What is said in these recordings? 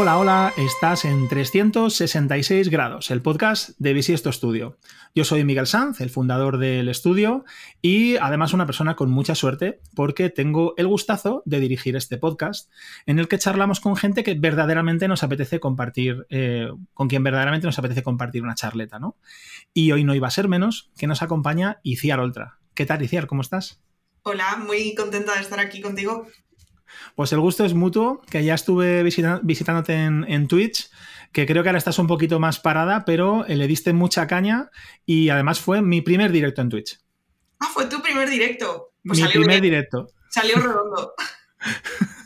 Hola, hola, estás en 366 grados, el podcast de Bisiesto Studio. Yo soy Miguel Sanz, el fundador del estudio y además una persona con mucha suerte porque tengo el gustazo de dirigir este podcast en el que charlamos con gente que verdaderamente nos apetece compartir, eh, con quien verdaderamente nos apetece compartir una charleta, ¿no? Y hoy no iba a ser menos que nos acompaña Iciar Oltra. ¿Qué tal, Iciar? ¿Cómo estás? Hola, muy contenta de estar aquí contigo. Pues el gusto es mutuo, que ya estuve visitándote en, Twitch, que creo que ahora estás un poquito más parada, pero le diste mucha caña y además fue mi primer directo en Twitch. Ah, fue tu primer directo. Pues mi primer directo. Salió redondo.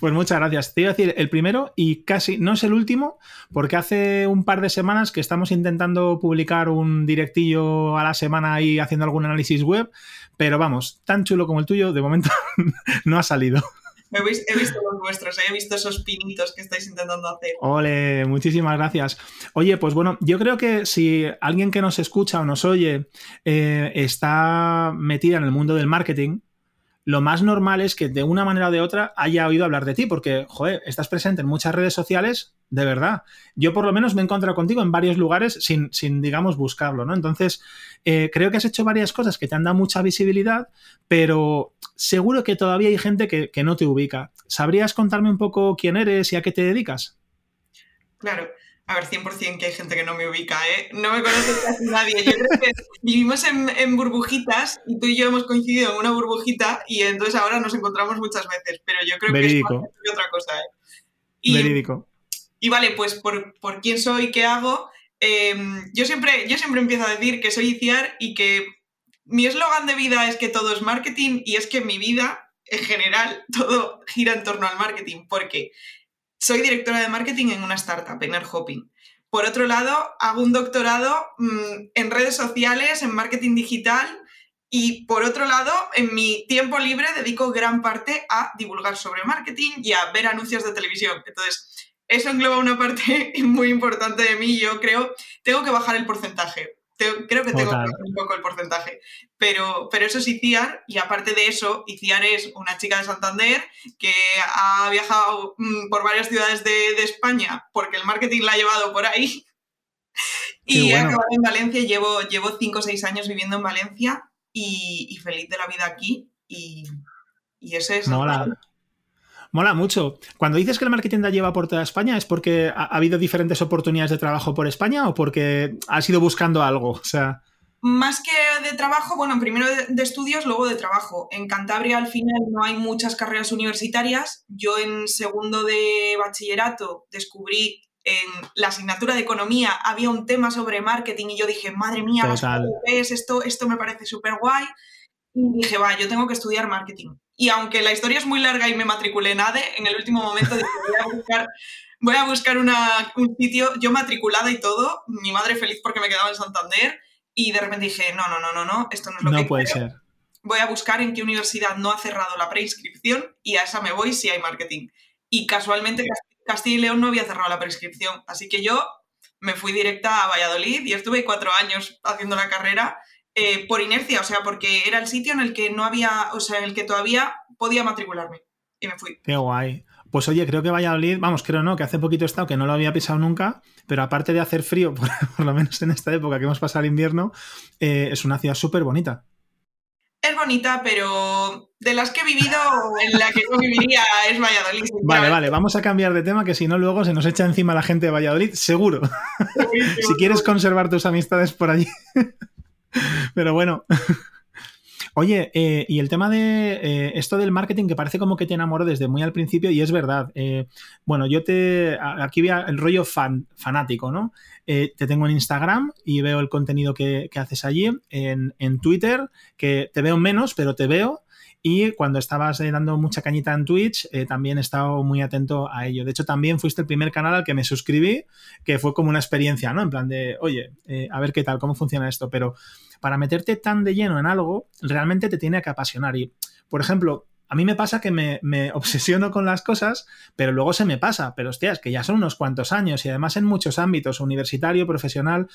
Pues muchas gracias. Te iba a decir el primero y casi no es el último, porque hace un par de semanas que estamos intentando publicar un directillo a la semana ahí haciendo algún análisis web, pero vamos, tan chulo como el tuyo, de momento no ha salido. He visto los vuestros, he visto esos pinitos que estáis intentando hacer. Ole, muchísimas gracias. Oye, pues bueno, yo creo que si alguien que nos escucha o nos oye eh, está metida en el mundo del marketing, lo más normal es que de una manera o de otra haya oído hablar de ti, porque, joder, estás presente en muchas redes sociales, de verdad. Yo por lo menos me he encontrado contigo en varios lugares sin, sin digamos, buscarlo, ¿no? Entonces, eh, creo que has hecho varias cosas que te han dado mucha visibilidad, pero seguro que todavía hay gente que, que no te ubica. ¿Sabrías contarme un poco quién eres y a qué te dedicas? Claro. A ver, 100% que hay gente que no me ubica, ¿eh? No me conoce casi nadie. Yo creo que vivimos en, burbujitas y tú y yo hemos coincidido en una burbujita y entonces ahora nos encontramos muchas veces, pero yo creo que es otra cosa, ¿eh? Y, Verídico. Y vale, pues por, quién soy, qué hago, em, yo, siempre, yo siempre empiezo a decir que soy ICIAR y que mi eslogan de vida es que todo es marketing y es que mi vida, en general, todo gira en torno al marketing, porque soy directora de marketing en una startup, en Hopping. Por otro lado, hago un doctorado mm, en redes sociales, en marketing digital y por otro lado, en mi tiempo libre dedico gran parte a divulgar sobre marketing y a ver anuncios de televisión. Entonces, eso engloba una parte muy importante de mí. Yo creo, tengo que bajar el porcentaje creo que tengo un poco el porcentaje. Pero, pero eso es ICIAR, y aparte de eso, ICIAR es una chica de Santander que ha viajado mm, por varias ciudades de, España porque el marketing la ha llevado por ahí. y he acabado en Valencia, llevo, llevo cinco o seis años viviendo en Valencia y, feliz de la vida aquí. Y, y ese es... Mola mucho. Cuando dices que el marketing la lleva por toda España, ¿es porque ha, habido diferentes oportunidades de trabajo por España o porque has ido buscando algo? O sea. Más que de trabajo, bueno, primero de, estudios, luego de trabajo. En Cantabria al final no hay muchas carreras universitarias. Yo en segundo de bachillerato descubrí en la asignatura de economía había un tema sobre marketing y yo dije, madre mía, esto, esto me parece súper guay. Y dije, va, yo tengo que estudiar marketing. Y aunque la historia es muy larga y me matriculé en ADE, en el último momento dije, voy a buscar, un sitio, yo matriculada y todo, mi madre feliz porque me quedaba en Santander, y de repente dije, no, no, no, no, no, esto no es lo que No puede ser. Voy a buscar en qué universidad no ha cerrado la preinscripción y a esa me voy si hay marketing. Y casualmente Castilla y León no había cerrado la prescripción, así que yo me fui directa a Valladolid y estuve cuatro años haciendo la carrera eh, por inercia, o sea, porque era el sitio en el que no había, o sea, en el que todavía podía matricularme. Y me fui. Qué guay. Pues oye, creo que Valladolid, vamos, creo no, que hace poquito he estado, que no lo había pisado nunca, pero aparte de hacer frío, por, lo menos en esta época que hemos pasado el invierno, eh, es una ciudad súper bonita. Es bonita, pero de las que he vivido, en la que no viviría es Valladolid. Vale, vale, vamos a cambiar de tema, que si no luego se nos echa encima la gente de Valladolid, seguro. si quieres conservar tus amistades por allí. Pero bueno. Oye, eh, y el tema de eh, esto del marketing que parece como que te enamoró desde muy al principio y es verdad. Eh, bueno, yo te. Aquí veo el rollo fan, fanático, ¿no? te tengo en Instagram y veo el contenido que, haces allí. En, en, Twitter, que te veo menos, pero te veo. Y cuando estabas eh, dando mucha cañita en Twitch, eh, también he estado muy atento a ello. De hecho, también fuiste el primer canal al que me suscribí, que fue como una experiencia, ¿no? En plan de, oye, eh, a ver qué tal, cómo funciona esto. Pero para meterte tan de lleno en algo, realmente te tiene que apasionar. Y, por ejemplo, a mí me pasa que me, obsesiono con las cosas, pero luego se me pasa. Pero hostias, que ya son unos cuantos años y además en muchos ámbitos, universitario, profesional.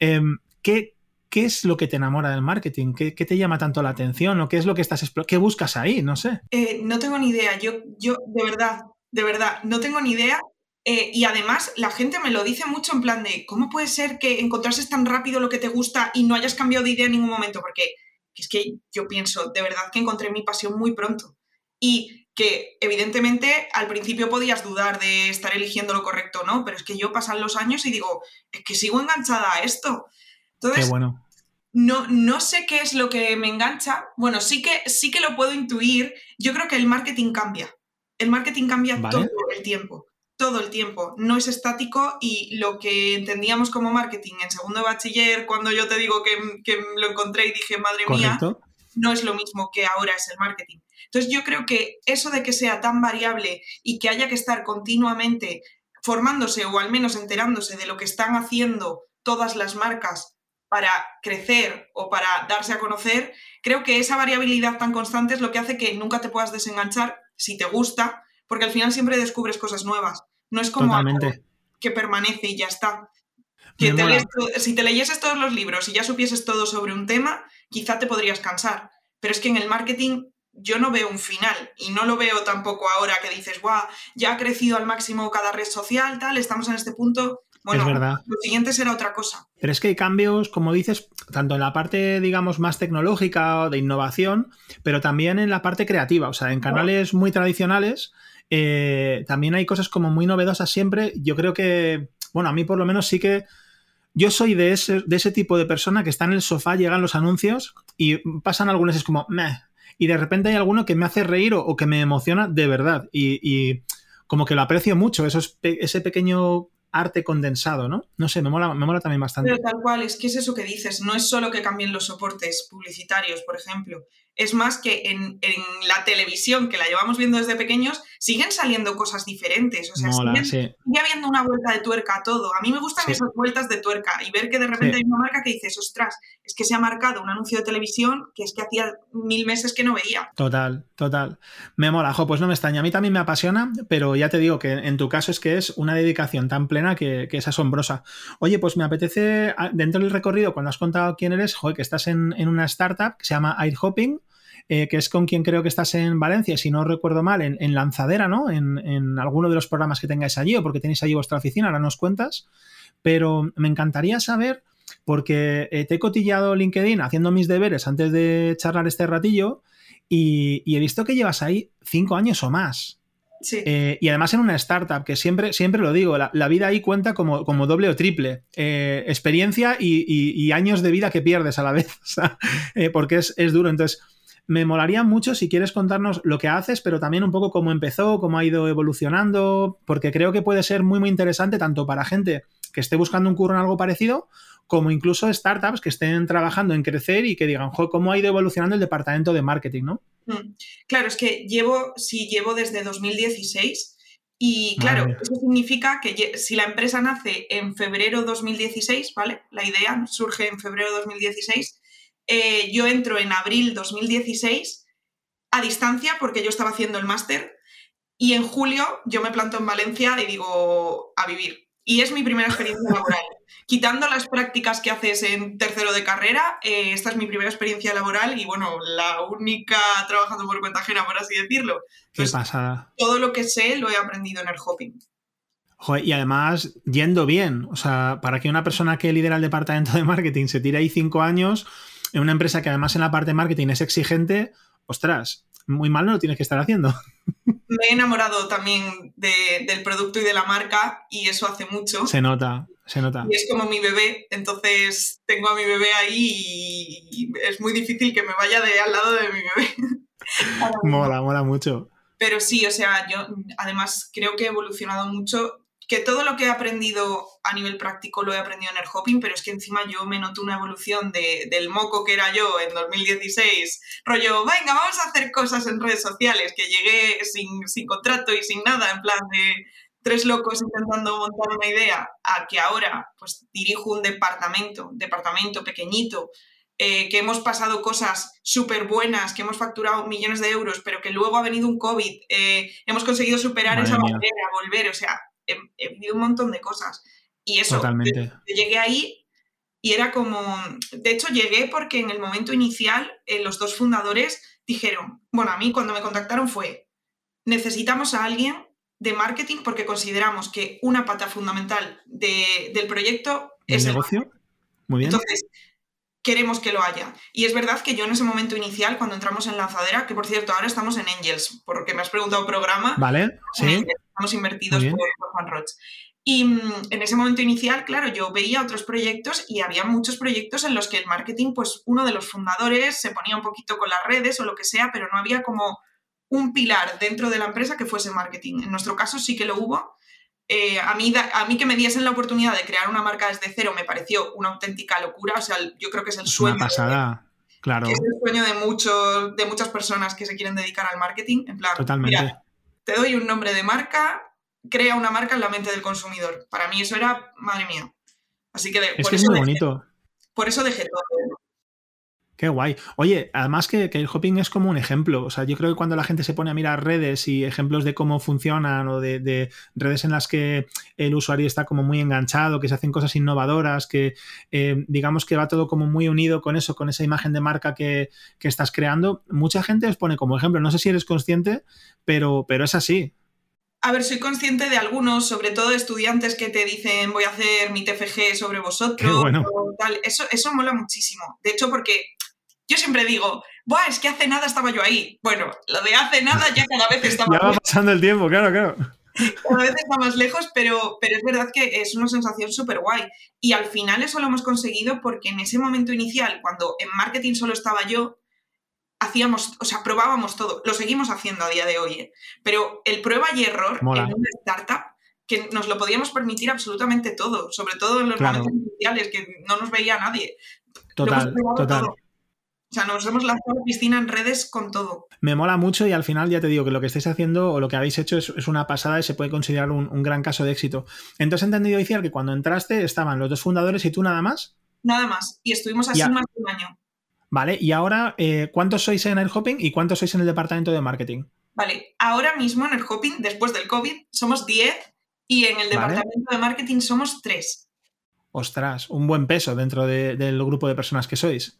Em, ¿qué, ¿qué es lo que te enamora del marketing? ¿Qué, te llama tanto la atención? ¿O qué es lo que estás qué buscas ahí? No sé. Eh, no tengo ni idea. Yo, yo, de verdad, de verdad, no tengo ni idea. Eh, y además la gente me lo dice mucho en plan de, ¿cómo puede ser que encontrases tan rápido lo que te gusta y no hayas cambiado de idea en ningún momento? Porque es que yo pienso, de verdad que encontré mi pasión muy pronto. Y que evidentemente al principio podías dudar de estar eligiendo lo correcto o no, pero es que yo pasan los años y digo, es que sigo enganchada a esto. Entonces, Qué bueno. No, no sé qué es lo que me engancha. Bueno, sí que, sí que lo puedo intuir. Yo creo que el marketing cambia. El marketing cambia todo el tiempo todo el tiempo, no es estático y lo que entendíamos como marketing en segundo de bachiller, cuando yo te digo que, lo encontré y dije, madre mía, no es lo mismo que ahora es el marketing. Entonces yo creo que eso de que sea tan variable y que haya que estar continuamente formándose o al menos enterándose de lo que están haciendo todas las marcas para crecer o para darse a conocer, creo que esa variabilidad tan constante es lo que hace que nunca te puedas desenganchar si te gusta porque al final siempre descubres cosas nuevas. No es como algo que permanece y ya está. Que si te leyeses todos los libros y ya supieses todo sobre un tema, quizá te podrías cansar. Pero es que en el marketing yo no veo un final y no lo veo tampoco ahora que dices, guau, ya ha crecido al máximo cada red social, tal, estamos en este punto. Bueno, es verdad. lo siguiente será otra cosa. Pero es que hay cambios, como dices, tanto en la parte, digamos, más tecnológica o de innovación, pero también en la parte creativa. O sea, en canales muy tradicionales eh, también hay cosas como muy novedosas siempre. Yo creo que, bueno, a mí por lo menos sí que... Yo soy de ese, de ese tipo de persona que está en el sofá, llegan los anuncios y pasan algunos, es como, meh. Y de repente hay alguno que me hace reír o, que me emociona de verdad. Y, como que lo aprecio mucho, eso ese pequeño arte condensado, ¿no? No sé, me mola, me mola también bastante. Pero tal cual, es que es eso que dices, no es solo que cambien los soportes publicitarios, por ejemplo, es más que en, la televisión, que la llevamos viendo desde pequeños, siguen saliendo cosas diferentes. O sea, sigue habiendo una vuelta de tuerca a todo. A mí me gustan esas vueltas de tuerca y ver que de repente hay una marca que dices, ostras, es que se ha marcado un anuncio de televisión que es que hacía mil meses que no veía. Total, total. Me mola, jo, pues no me extraña. A mí también me apasiona, pero ya te digo que en tu caso es que es una dedicación tan plena que, es asombrosa. Oye, pues me apetece, dentro del recorrido, cuando has contado quién eres, joder, que estás en, en una startup que se llama Airhopping eh, que es con quien creo que estás en Valencia, si no recuerdo mal, en, Lanzadera, ¿no? En, alguno de los programas que tengáis allí o porque tenéis allí vuestra oficina, ahora nos cuentas. Pero me encantaría saber, porque eh, te he cotillado LinkedIn haciendo mis deberes antes de charlar este ratillo y, he visto que llevas ahí cinco años o más. Sí. Eh, y además en una startup, que siempre, siempre lo digo, la, vida ahí cuenta como, como, doble o triple. experiencia y, años de vida que pierdes a la vez, porque es, es, duro. Entonces, me molaría mucho si quieres contarnos lo que haces, pero también un poco cómo empezó, cómo ha ido evolucionando, porque creo que puede ser muy, muy interesante tanto para gente que esté buscando un curro en algo parecido, como incluso startups que estén trabajando en crecer y que digan, cómo ha ido evolucionando el departamento de marketing, ¿no? Mm. Claro, es que llevo, sí, llevo desde 2016 y claro, eso significa que si la empresa nace en febrero 2016, ¿vale? La idea surge en febrero 2016 eh, yo entro en abril 2016 a distancia porque yo estaba haciendo el máster y en julio yo me planto en Valencia y digo a vivir. Y es mi primera experiencia laboral. Quitando las prácticas que haces en tercero de carrera, eh, esta es mi primera experiencia laboral y bueno, la única trabajando por cuenta ajena, por así decirlo. Qué pasada. Todo lo que sé lo he aprendido en el hopping. y además, yendo bien. O sea, para que una persona que lidera el departamento de marketing se tire ahí cinco años, en una empresa que además en la parte de marketing es exigente, ostras, muy mal no lo tienes que estar haciendo. Me he enamorado también del producto y de la marca y eso hace mucho. Se nota, se nota. Y es como mi bebé, entonces tengo a mi bebé ahí y es muy difícil que me vaya de al lado de mi bebé. mola, mola mucho. Pero sí, o sea, yo además creo que he evolucionado mucho que todo lo que he aprendido a nivel práctico lo he aprendido en el hopping, pero es que encima yo me noto una evolución del moco que era yo en 2016, rollo, venga, vamos a hacer cosas en redes sociales, que llegué sin, contrato y sin nada, en plan de tres locos intentando montar una idea, a que ahora pues dirijo un departamento, departamento pequeñito, eh, que hemos pasado cosas súper buenas, que hemos facturado millones de euros, pero que luego ha venido un COVID, eh, hemos conseguido superar esa barrera, volver, o sea, he, vivido un montón de cosas. Y eso, Totalmente. Yo, llegué ahí y era como, de hecho llegué porque en el momento inicial eh, los dos fundadores dijeron, bueno, a mí cuando me contactaron fue, necesitamos a alguien de marketing porque consideramos que una pata fundamental del proyecto es el negocio. Muy bien. Entonces, queremos que lo haya. Y es verdad que yo en ese momento inicial, cuando entramos en Lanzadera, que por cierto ahora estamos en Angels, porque me has preguntado programa. Vale, sí. estamos invertidos por, Juan Roch. Y mm, en ese momento inicial, claro, yo veía otros proyectos y había muchos proyectos en los que el marketing, pues uno de los fundadores se ponía un poquito con las redes o lo que sea, pero no había como un pilar dentro de la empresa que fuese marketing. En nuestro caso sí que lo hubo. Eh, a, mí, a mí que me diesen la oportunidad de crear una marca desde cero me pareció una auténtica locura. O sea, yo creo que es el sueño. Una pasada, claro. Es el sueño de, muchos, de muchas personas que se quieren dedicar al marketing. En plan, Totalmente. te doy un nombre de marca, crea una marca en la mente del consumidor. Para mí eso era, madre mía. Así que, es que es muy bonito. Por eso dejé todo. Qué guay. Oye, además que, el hopping es como un ejemplo. O sea, yo creo que cuando la gente se pone a mirar redes y ejemplos de cómo funcionan o de, redes en las que el usuario está como muy enganchado, que se hacen cosas innovadoras, que eh, digamos que va todo como muy unido con eso, con esa imagen de marca que, estás creando, mucha gente os pone como ejemplo. No sé si eres consciente, pero, pero es así. A ver, soy consciente de algunos, sobre todo estudiantes que te dicen voy a hacer mi TFG sobre vosotros. Bueno. tal. Eso, eso mola muchísimo. De hecho, porque yo siempre digo, Buah, es que hace nada estaba yo ahí. Bueno, lo de hace nada ya cada vez está más Ya va pasando el tiempo, claro, claro. Cada vez está más lejos, pero, pero es verdad que es una sensación súper guay. Y al final eso lo hemos conseguido porque en ese momento inicial, cuando en marketing solo estaba yo, hacíamos, o sea, probábamos todo. Lo seguimos haciendo a día de hoy. ¿eh? Pero el prueba y error en una startup que nos lo podíamos permitir absolutamente todo, sobre todo en los momentos iniciales, que no nos veía nadie. Total, total. O sea, nos hemos lanzado a la piscina en redes con todo. Me mola mucho y al final ya te digo que lo que estáis haciendo o lo que habéis hecho es, una pasada y se puede considerar un, gran caso de éxito. Entonces he entendido, Iciar, que cuando entraste estaban los dos fundadores y tú nada más. Nada más. Y estuvimos así más de un año. Vale, y ahora, eh, ¿cuántos sois en el Hopping y cuántos sois en el departamento de marketing? Vale, ahora mismo en el Hopping, después del COVID, somos 10 y en el departamento de marketing somos 3. Ostras, un buen peso dentro del grupo de personas que sois.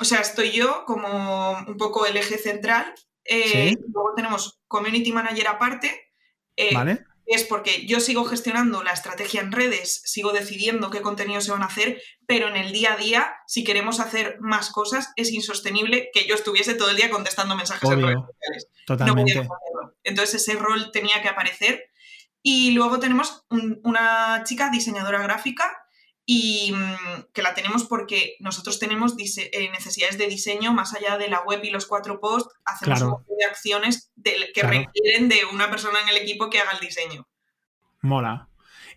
O sea, estoy yo como un poco el eje central. Eh, luego tenemos community manager aparte. Eh, vale. Es porque yo sigo gestionando la estrategia en redes, sigo decidiendo qué contenidos se van a hacer, pero en el día a día, si queremos hacer más cosas, es insostenible que yo estuviese todo el día contestando mensajes en redes sociales. Totalmente. Entonces ese rol tenía que aparecer. Y luego tenemos una chica diseñadora gráfica y mm, que la tenemos porque nosotros tenemos eh, necesidades de diseño más allá de la web y los cuatro posts, hacemos un de acciones que requieren de una persona en el equipo que haga el diseño. Mola.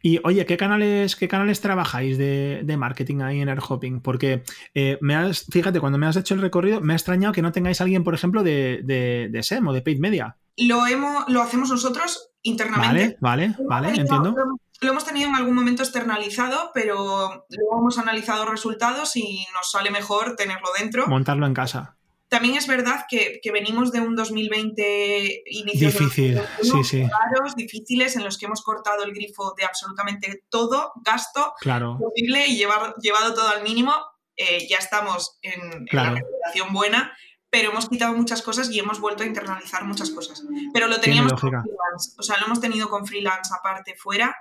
Y oye, ¿qué canales, qué canales trabajáis de, marketing ahí en Airhopping? Porque eh, me has, fíjate, cuando me has hecho el recorrido, me ha extrañado que no tengáis alguien, por ejemplo, de, de, SEM o de Paid Media. Lo, hemos, lo hacemos nosotros internamente. Vale, vale, vale, entiendo. Lo hemos tenido en algún momento externalizado, pero luego hemos analizado resultados y nos sale mejor tenerlo dentro. Montarlo en casa. También es verdad que, venimos de un 2020 inicios Difícil, sí, sí. difíciles, en los que hemos cortado el grifo de absolutamente todo gasto claro. posible y llevar, llevado todo al mínimo. Eh, ya estamos en, la recuperación buena, pero hemos quitado muchas cosas y hemos vuelto a internalizar muchas cosas. Pero lo teníamos con freelance, o sea, lo hemos tenido con freelance aparte fuera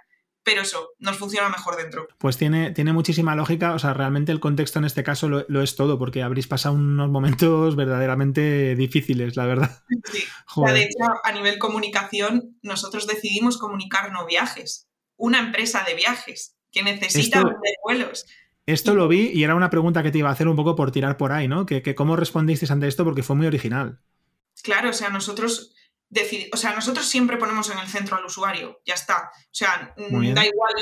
pero eso, nos funciona mejor dentro. Pues tiene, tiene muchísima lógica, o sea, realmente el contexto en este caso lo, es todo, porque habréis pasado unos momentos verdaderamente difíciles, la verdad. Sí, de hecho, a nivel comunicación, nosotros decidimos comunicar no viajes, una empresa de viajes que necesita Esto... vuelos. Esto lo vi y era una pregunta que te iba a hacer un poco por tirar por ahí, ¿no? Que, que cómo respondisteis ante esto porque fue muy original. Claro, o sea, nosotros o sea, nosotros siempre ponemos en el centro al usuario, ya está. O sea, mm, da igual,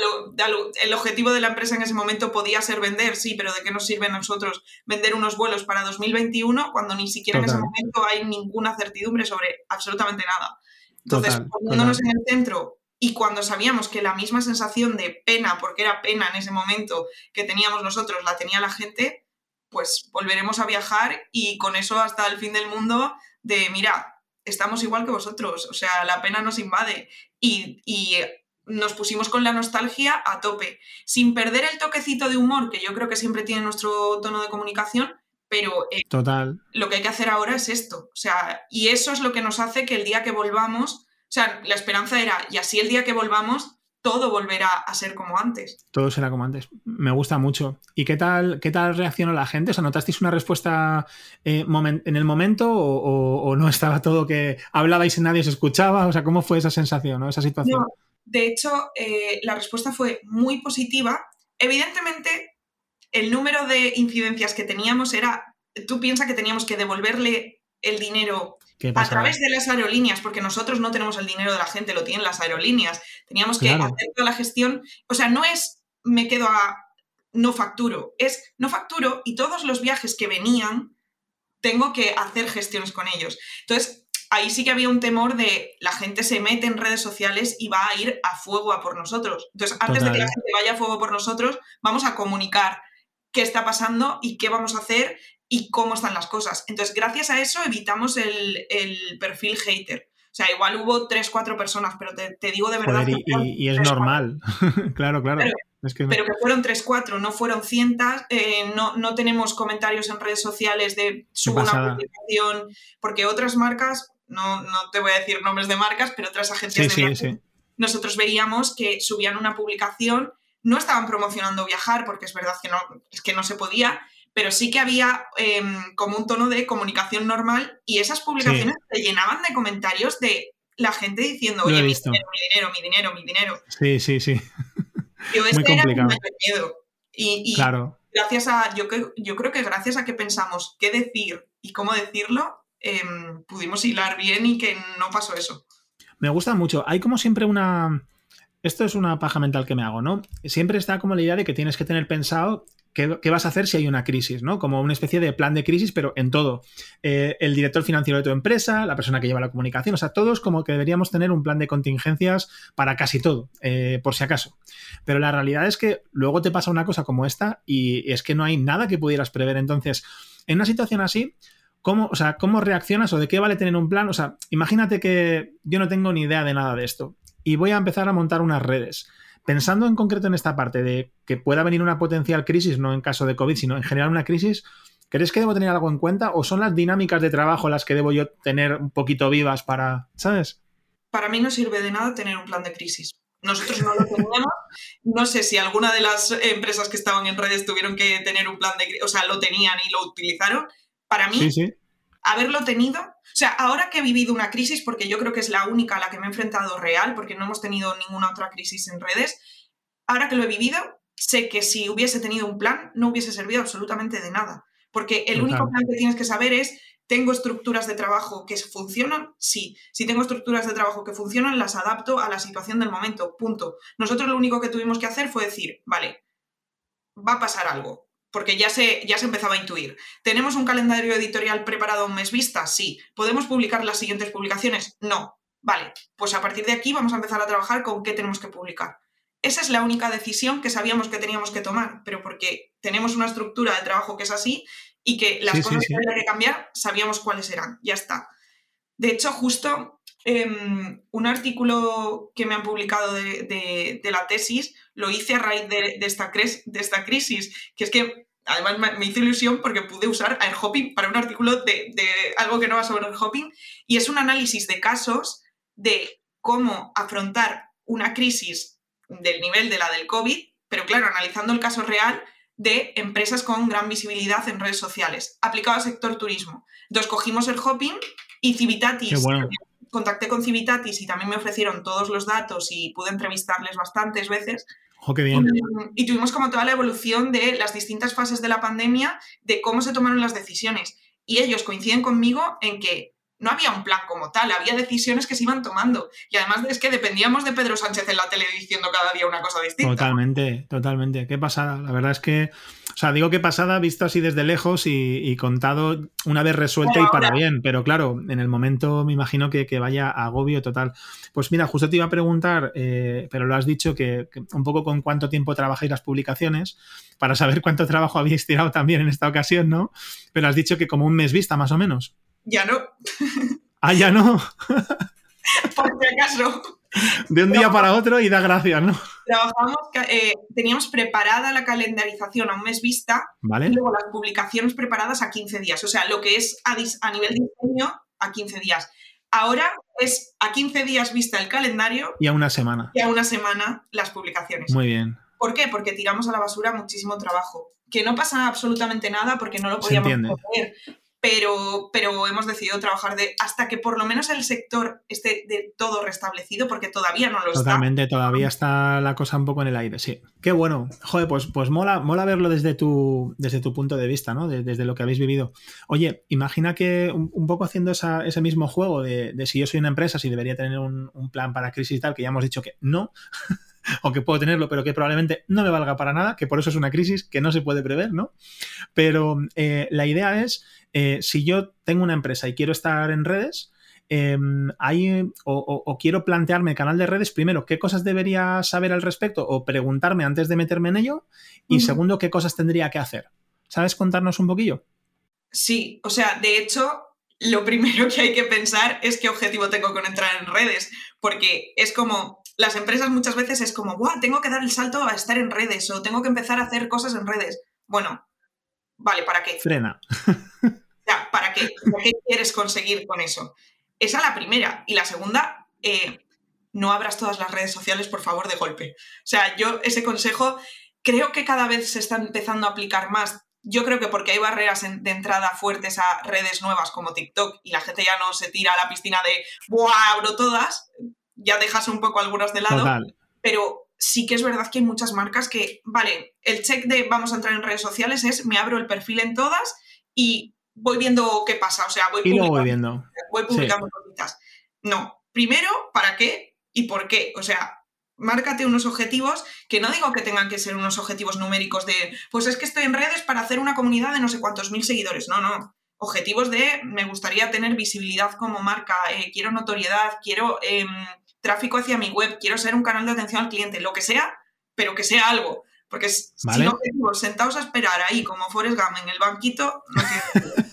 el objetivo de la empresa en ese momento podía ser vender, sí, pero ¿de qué nos sirve a nosotros vender unos vuelos para 2021 cuando ni siquiera en ese momento hay ninguna certidumbre sobre absolutamente nada? Entonces, poniéndonos en el centro y cuando sabíamos que la misma sensación de pena, porque era pena en ese momento que teníamos nosotros, la tenía la gente, pues volveremos a viajar y con eso hasta el fin del mundo de, mira, estamos igual que vosotros, o sea, la pena nos invade y, nos pusimos con la nostalgia a tope, sin perder el toquecito de humor que yo creo que siempre tiene nuestro tono de comunicación, pero Total. lo que hay que hacer ahora es esto, o sea, y eso es lo que nos hace que el día que volvamos sea, la esperanza era, y así el día que volvamos, todo volverá a ser como antes. Todo será como antes. Me gusta mucho. ¿Y qué tal, qué tal reaccionó la gente? O sea, ¿notasteis una respuesta eh, en el momento o, no estaba todo que hablabais y nadie se escuchaba? O sea, ¿cómo fue esa sensación, esa situación? de hecho, eh, la respuesta fue muy positiva. Evidentemente, el número de incidencias que teníamos era, tú piensas que teníamos que devolverle el dinero a través de las aerolíneas, porque nosotros no tenemos el dinero de la gente, lo tienen las aerolíneas. Teníamos que hacer toda la gestión. O sea, no es me quedo a no facturo, es no facturo y todos los viajes que venían tengo que hacer gestiones con ellos. Entonces, ahí sí que había un temor de la gente se mete en redes sociales y va a ir a fuego a por nosotros. Entonces, antes de que la gente vaya a fuego por nosotros, vamos a comunicar qué está pasando y qué vamos a hacer y cómo están las cosas. Entonces, gracias a eso evitamos el, perfil hater. O sea, igual hubo tres, cuatro personas, pero te, digo de verdad. y, es normal. claro, claro. Pero, que, fueron tres, cuatro, no fueron cientos. Eh, no, no, tenemos comentarios en redes sociales de subo una publicación, porque otras marcas, no, no, te voy a decir nombres de marcas, pero otras agencias de sí, nosotros veíamos que subían una publicación, no estaban promocionando viajar, porque es verdad que no, es que no se podía, pero sí que había em, como un tono de comunicación normal y esas publicaciones se llenaban de comentarios de la gente diciendo, oye, mi dinero, mi dinero, mi dinero, mi dinero. Sí, sí, sí. Yo, Muy complicado. miedo. Y, claro. gracias a, yo, yo creo que gracias a que pensamos qué decir y cómo decirlo, em, pudimos hilar bien y que no pasó eso. Me gusta mucho. Hay como siempre una... Esto es una paja mental que me hago, ¿no? Siempre está como la idea de que tienes que tener pensado ¿Qué, vas a hacer si hay una crisis? ¿no? Como una especie de plan de crisis, pero en todo. Eh, el director financiero de tu empresa, la persona que lleva la comunicación, o sea, todos como que deberíamos tener un plan de contingencias para casi todo, eh, por si acaso. Pero la realidad es que luego te pasa una cosa como esta y es que no hay nada que pudieras prever. Entonces, en una situación así, ¿cómo, o sea, ¿cómo reaccionas o de qué vale tener un plan? O sea, imagínate que yo no tengo ni idea de nada de esto y voy a empezar a montar unas redes. Pensando en concreto en esta parte de que pueda venir una potencial crisis, no en caso de COVID, sino en general una crisis, ¿crees que debo tener algo en cuenta o son las dinámicas de trabajo las que debo yo tener un poquito vivas para, ¿sabes? Para mí no sirve de nada tener un plan de crisis. Nosotros no lo teníamos. No sé si alguna de las empresas que estaban en redes tuvieron que tener un plan de crisis, o sea, lo tenían y lo utilizaron. Para mí, haberlo tenido, o sea, ahora que he vivido una crisis, porque yo creo que es la única a la que me he enfrentado real, porque no hemos tenido ninguna otra crisis en redes, ahora que lo he vivido, sé que si hubiese tenido un plan, no hubiese servido absolutamente de nada. Porque el único plan que tienes que saber es, ¿tengo estructuras de trabajo que funcionan? Sí. Si tengo estructuras de trabajo que funcionan, las adapto a la situación del momento. Punto. Nosotros lo único que tuvimos que hacer fue decir, vale, va a pasar algo porque ya se, ya se empezaba a intuir. ¿Tenemos un calendario editorial preparado un mes vista? Sí. ¿Podemos publicar las siguientes publicaciones? No. Vale, pues a partir de aquí vamos a empezar a trabajar con qué tenemos que publicar. Esa es la única decisión que sabíamos que teníamos que tomar, pero porque tenemos una estructura de trabajo que es así y que las cosas que había que cambiar sabíamos cuáles eran. Ya está. De hecho, justo em, un artículo que me han publicado de, la tesis lo hice a raíz de, esta, de esta crisis, que es que además me, hizo ilusión porque pude usar Airhopping para un artículo de, algo que no va sobre Airhopping y es un análisis de casos de cómo afrontar una crisis del nivel de la del COVID, pero claro, analizando el caso real de empresas con gran visibilidad en redes sociales, aplicado al sector turismo. Entonces cogimos el hopping y Civitatis contacté con Civitatis y también me ofrecieron todos los datos y pude entrevistarles bastantes veces. Bien. Y tuvimos como toda la evolución de las distintas fases de la pandemia, de cómo se tomaron las decisiones. Y ellos coinciden conmigo en que no había un plan como tal, había decisiones que se iban tomando. Y además es que dependíamos de Pedro Sánchez en la tele diciendo cada día una cosa distinta. Totalmente, totalmente. Qué pasada. La verdad es que, o sea, digo qué pasada visto así desde lejos y, contado una vez resuelto y para bien. Pero claro, en el momento me imagino que, vaya agobio total. Pues mira, justo te iba a preguntar, eh, pero lo has dicho, que, un poco con cuánto tiempo trabajáis las publicaciones, para saber cuánto trabajo habéis tirado también en esta ocasión, ¿no? Pero has dicho que como un mes vista, más o menos. Ya no. Ah, ya no. Por si acaso. De un día para otro y da gracias, ¿no? Trabajamos, eh, teníamos preparada la calendarización a un mes vista ¿Vale? y luego las publicaciones preparadas a 15 días. O sea, lo que es a, a nivel de diseño a 15 días. Ahora es a 15 días vista el calendario. Y a una semana. Y a una semana las publicaciones. Muy bien. ¿Por qué? Porque tiramos a la basura muchísimo trabajo. Que no pasa absolutamente nada porque no lo podíamos poner pero, pero hemos decidido trabajar hasta que por lo menos el sector esté de todo restablecido, porque todavía no lo está. Totalmente, todavía está la cosa un poco en el aire, sí. Qué bueno. Joder, pues, pues mola, mola verlo desde tu, desde tu punto de vista, ¿no? Desde, lo que habéis vivido. Oye, imagina que un, poco haciendo ese mismo juego de, si yo soy una empresa, si debería tener un, un plan para crisis y tal, que ya hemos dicho que no. o que puedo tenerlo, pero que probablemente no me valga para nada, que por eso es una crisis que no se puede prever, ¿no? Pero eh, la idea es, eh, si yo tengo una empresa y quiero estar en redes, em, o, quiero plantearme canal de redes, primero, ¿qué cosas debería saber al respecto o preguntarme antes de meterme en ello? Y segundo, ¿qué cosas tendría que hacer? ¿Sabes contarnos un poquillo? Sí, o sea, de hecho, lo primero que hay que pensar es qué objetivo tengo con entrar en redes, porque es como, las empresas muchas veces es como, ¡buah! Tengo que dar el salto a estar en redes o tengo que empezar a hacer cosas en redes. Bueno, vale, ¿para qué? Frena. Ya, ¿para qué? ¿Qué quieres conseguir con eso? Esa la primera. Y la segunda, eh, no abras todas las redes sociales, por favor, de golpe. O sea, yo ese consejo creo que cada vez se está empezando a aplicar más. Yo creo que porque hay barreras de entrada fuertes a redes nuevas como TikTok y la gente ya no se tira a la piscina de ¡buah! abro todas ya dejas un poco algunas de lado, pero sí que es verdad que hay muchas marcas que, vale, el check de vamos a entrar en redes sociales es me abro el perfil en todas y voy viendo qué pasa, o sea, voy, publicando, voy publicando cositas. No, primero, ¿para qué y por qué? O sea, márcate unos objetivos que no digo que tengan que ser unos objetivos numéricos de, pues es que estoy en redes para hacer una comunidad de no sé cuántos mil seguidores, no, no. Objetivos de, me gustaría tener visibilidad como marca, eh, quiero notoriedad, quiero em, tráfico hacia mi web, quiero ser un canal de atención al cliente, lo que sea, pero que sea algo. Porque si no sentados a esperar ahí como Forrest Gump en el banquito, no tiene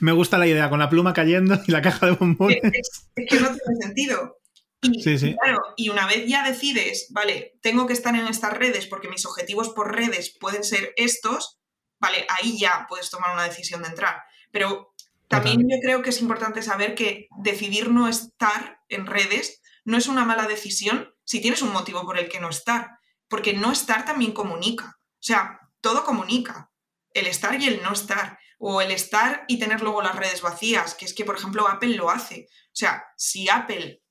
Me gusta la idea, con la pluma cayendo y la caja de bombones. Es, que no tiene sentido. Y, sí, sí. Claro, y una vez ya decides, vale, tengo que estar en estas redes porque mis objetivos por redes pueden ser estos, vale, ahí ya puedes tomar una decisión de entrar. Pero también yo creo que es importante saber que decidir no estar en redes no es una mala decisión si tienes un motivo por el que no estar, porque no estar también comunica. O sea, todo comunica. El estar y el no estar. O el estar y tener luego las redes vacías, que es que, por ejemplo, Apple lo hace. O sea, si Apple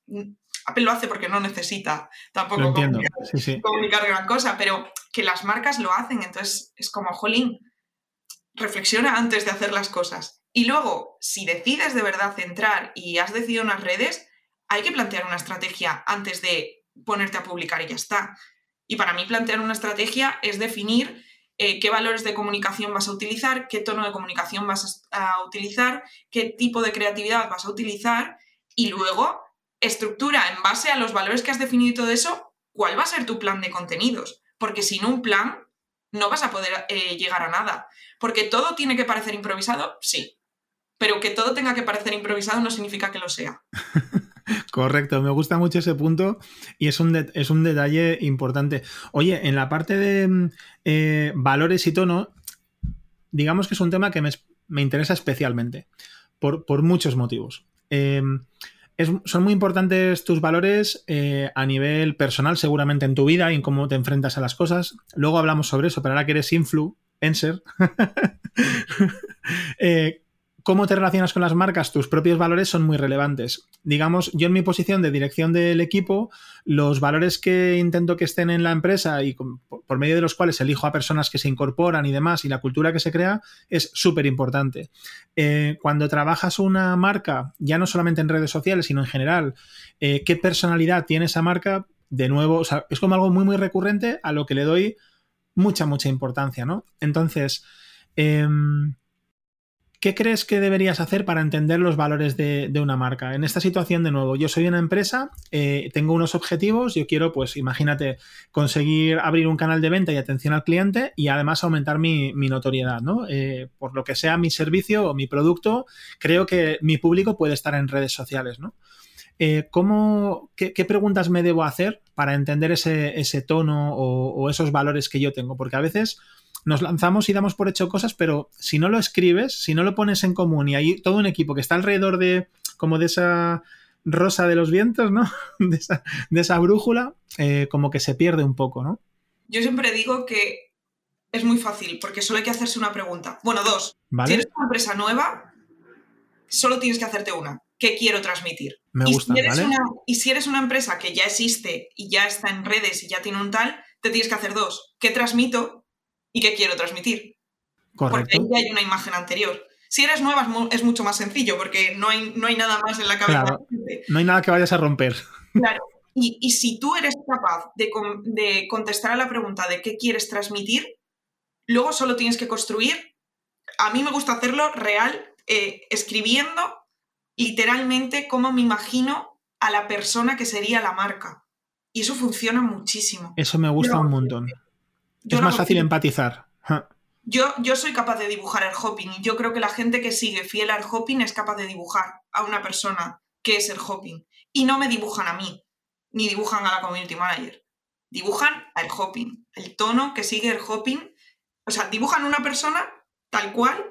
Apple lo hace porque no necesita tampoco comunicar, gran cosa, pero que las marcas lo hacen, entonces es como, jolín, reflexiona antes de hacer las cosas. Y luego, si decides de verdad entrar y has decidido unas redes, hay que plantear una estrategia antes de ponerte a publicar y ya está. Y para mí plantear una estrategia es definir eh, qué valores de comunicación vas a utilizar, qué tono de comunicación vas a utilizar, qué tipo de creatividad vas a utilizar y luego estructura en base a los valores que has definido y todo eso, cuál va a ser tu plan de contenidos. Porque sin un plan no vas a poder eh, llegar a nada. Porque todo tiene que parecer improvisado, sí. Pero que todo tenga que parecer improvisado no significa que lo sea. Correcto, me gusta mucho ese punto y es un, es un detalle importante. Oye, en la parte de mm, eh, valores y tono, digamos que es un tema que me, interesa especialmente, por, muchos motivos. Em, son muy importantes tus valores eh, a nivel personal, seguramente en tu vida y en cómo te enfrentas a las cosas. Luego hablamos sobre eso, pero ahora que eres influencer, eh, cómo te relacionas con las marcas, tus propios valores son muy relevantes. Digamos, yo en mi posición de dirección del equipo, los valores que intento que estén en la empresa y por medio de los cuales elijo a personas que se incorporan y demás y la cultura que se crea es súper importante. Eh, cuando trabajas una marca, ya no solamente en redes sociales, sino en general, eh, qué personalidad tiene esa marca, de nuevo, es como algo muy, muy recurrente a lo que le doy mucha, mucha importancia, ¿no? Entonces, em, ¿Qué crees que deberías hacer para entender los valores de, una marca? En esta situación, de nuevo, yo soy una empresa, eh, tengo unos objetivos, yo quiero, pues imagínate, conseguir abrir un canal de venta y atención al cliente y además aumentar mi, notoriedad, ¿no? Eh, por lo que sea mi servicio o mi producto, creo que mi público puede estar en redes sociales, ¿no? Eh, ¿cómo, qué, preguntas me debo hacer para entender ese, tono o esos valores que yo tengo? Porque a veces nos lanzamos y damos por hecho cosas, pero si no lo escribes, si no lo pones en común y hay todo un equipo que está alrededor de como de esa rosa de los vientos, ¿no? De esa, brújula, eh, como que se pierde un poco, ¿no? Yo siempre digo que es muy fácil, porque solo hay que hacerse una pregunta. Bueno, dos. Si eres una empresa nueva, solo tienes que hacerte una. ¿Qué quiero transmitir? Me gusta, y si, y si eres una empresa que ya existe y ya está en redes y ya tiene un tal, te tienes que hacer dos. ¿Qué transmito y qué quiero transmitir? Correcto. Porque ahí hay una imagen anterior. Si eres nueva es, mucho más sencillo porque no hay, no hay nada más en la cabeza. no hay nada que vayas a romper. Claro. Y, si tú eres capaz de, de, contestar a la pregunta de qué quieres transmitir, luego solo tienes que construir. A mí me gusta hacerlo real, eh, escribiendo literalmente cómo me imagino a la persona que sería la marca. Y eso funciona muchísimo. Eso me gusta un montón. Es más fácil empatizar. Yo, yo soy capaz de dibujar el hopping y yo creo que la gente que sigue fiel al hopping es capaz de dibujar a una persona que es el hopping. Y no me dibujan a mí, ni dibujan a la community manager. Dibujan al hopping, el tono que sigue el hopping. O sea, dibujan una persona tal cual,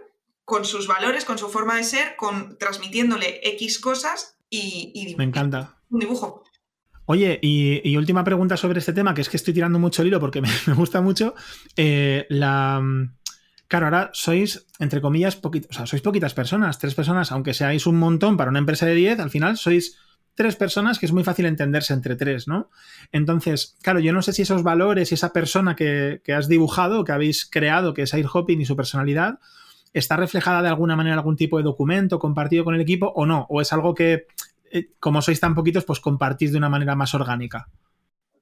con sus valores, con su forma de ser, con transmitiéndole X cosas y, Me encanta. Un dibujo. Oye, y, última pregunta sobre este tema, que es que estoy tirando mucho el hilo porque me, gusta mucho. Eh, la, Claro, ahora sois, entre comillas, poquitos, o sea, sois poquitas personas, tres personas, aunque seáis un montón para una empresa de 10, al final sois tres personas que es muy fácil entenderse entre tres, ¿no? Entonces, claro, yo no sé si esos valores y esa persona que, has dibujado, que habéis creado, que es Air Hopping y su personalidad, está reflejada de alguna manera en algún tipo de documento compartido con el equipo o no, o es algo que, eh, como sois tan poquitos, pues compartís de una manera más orgánica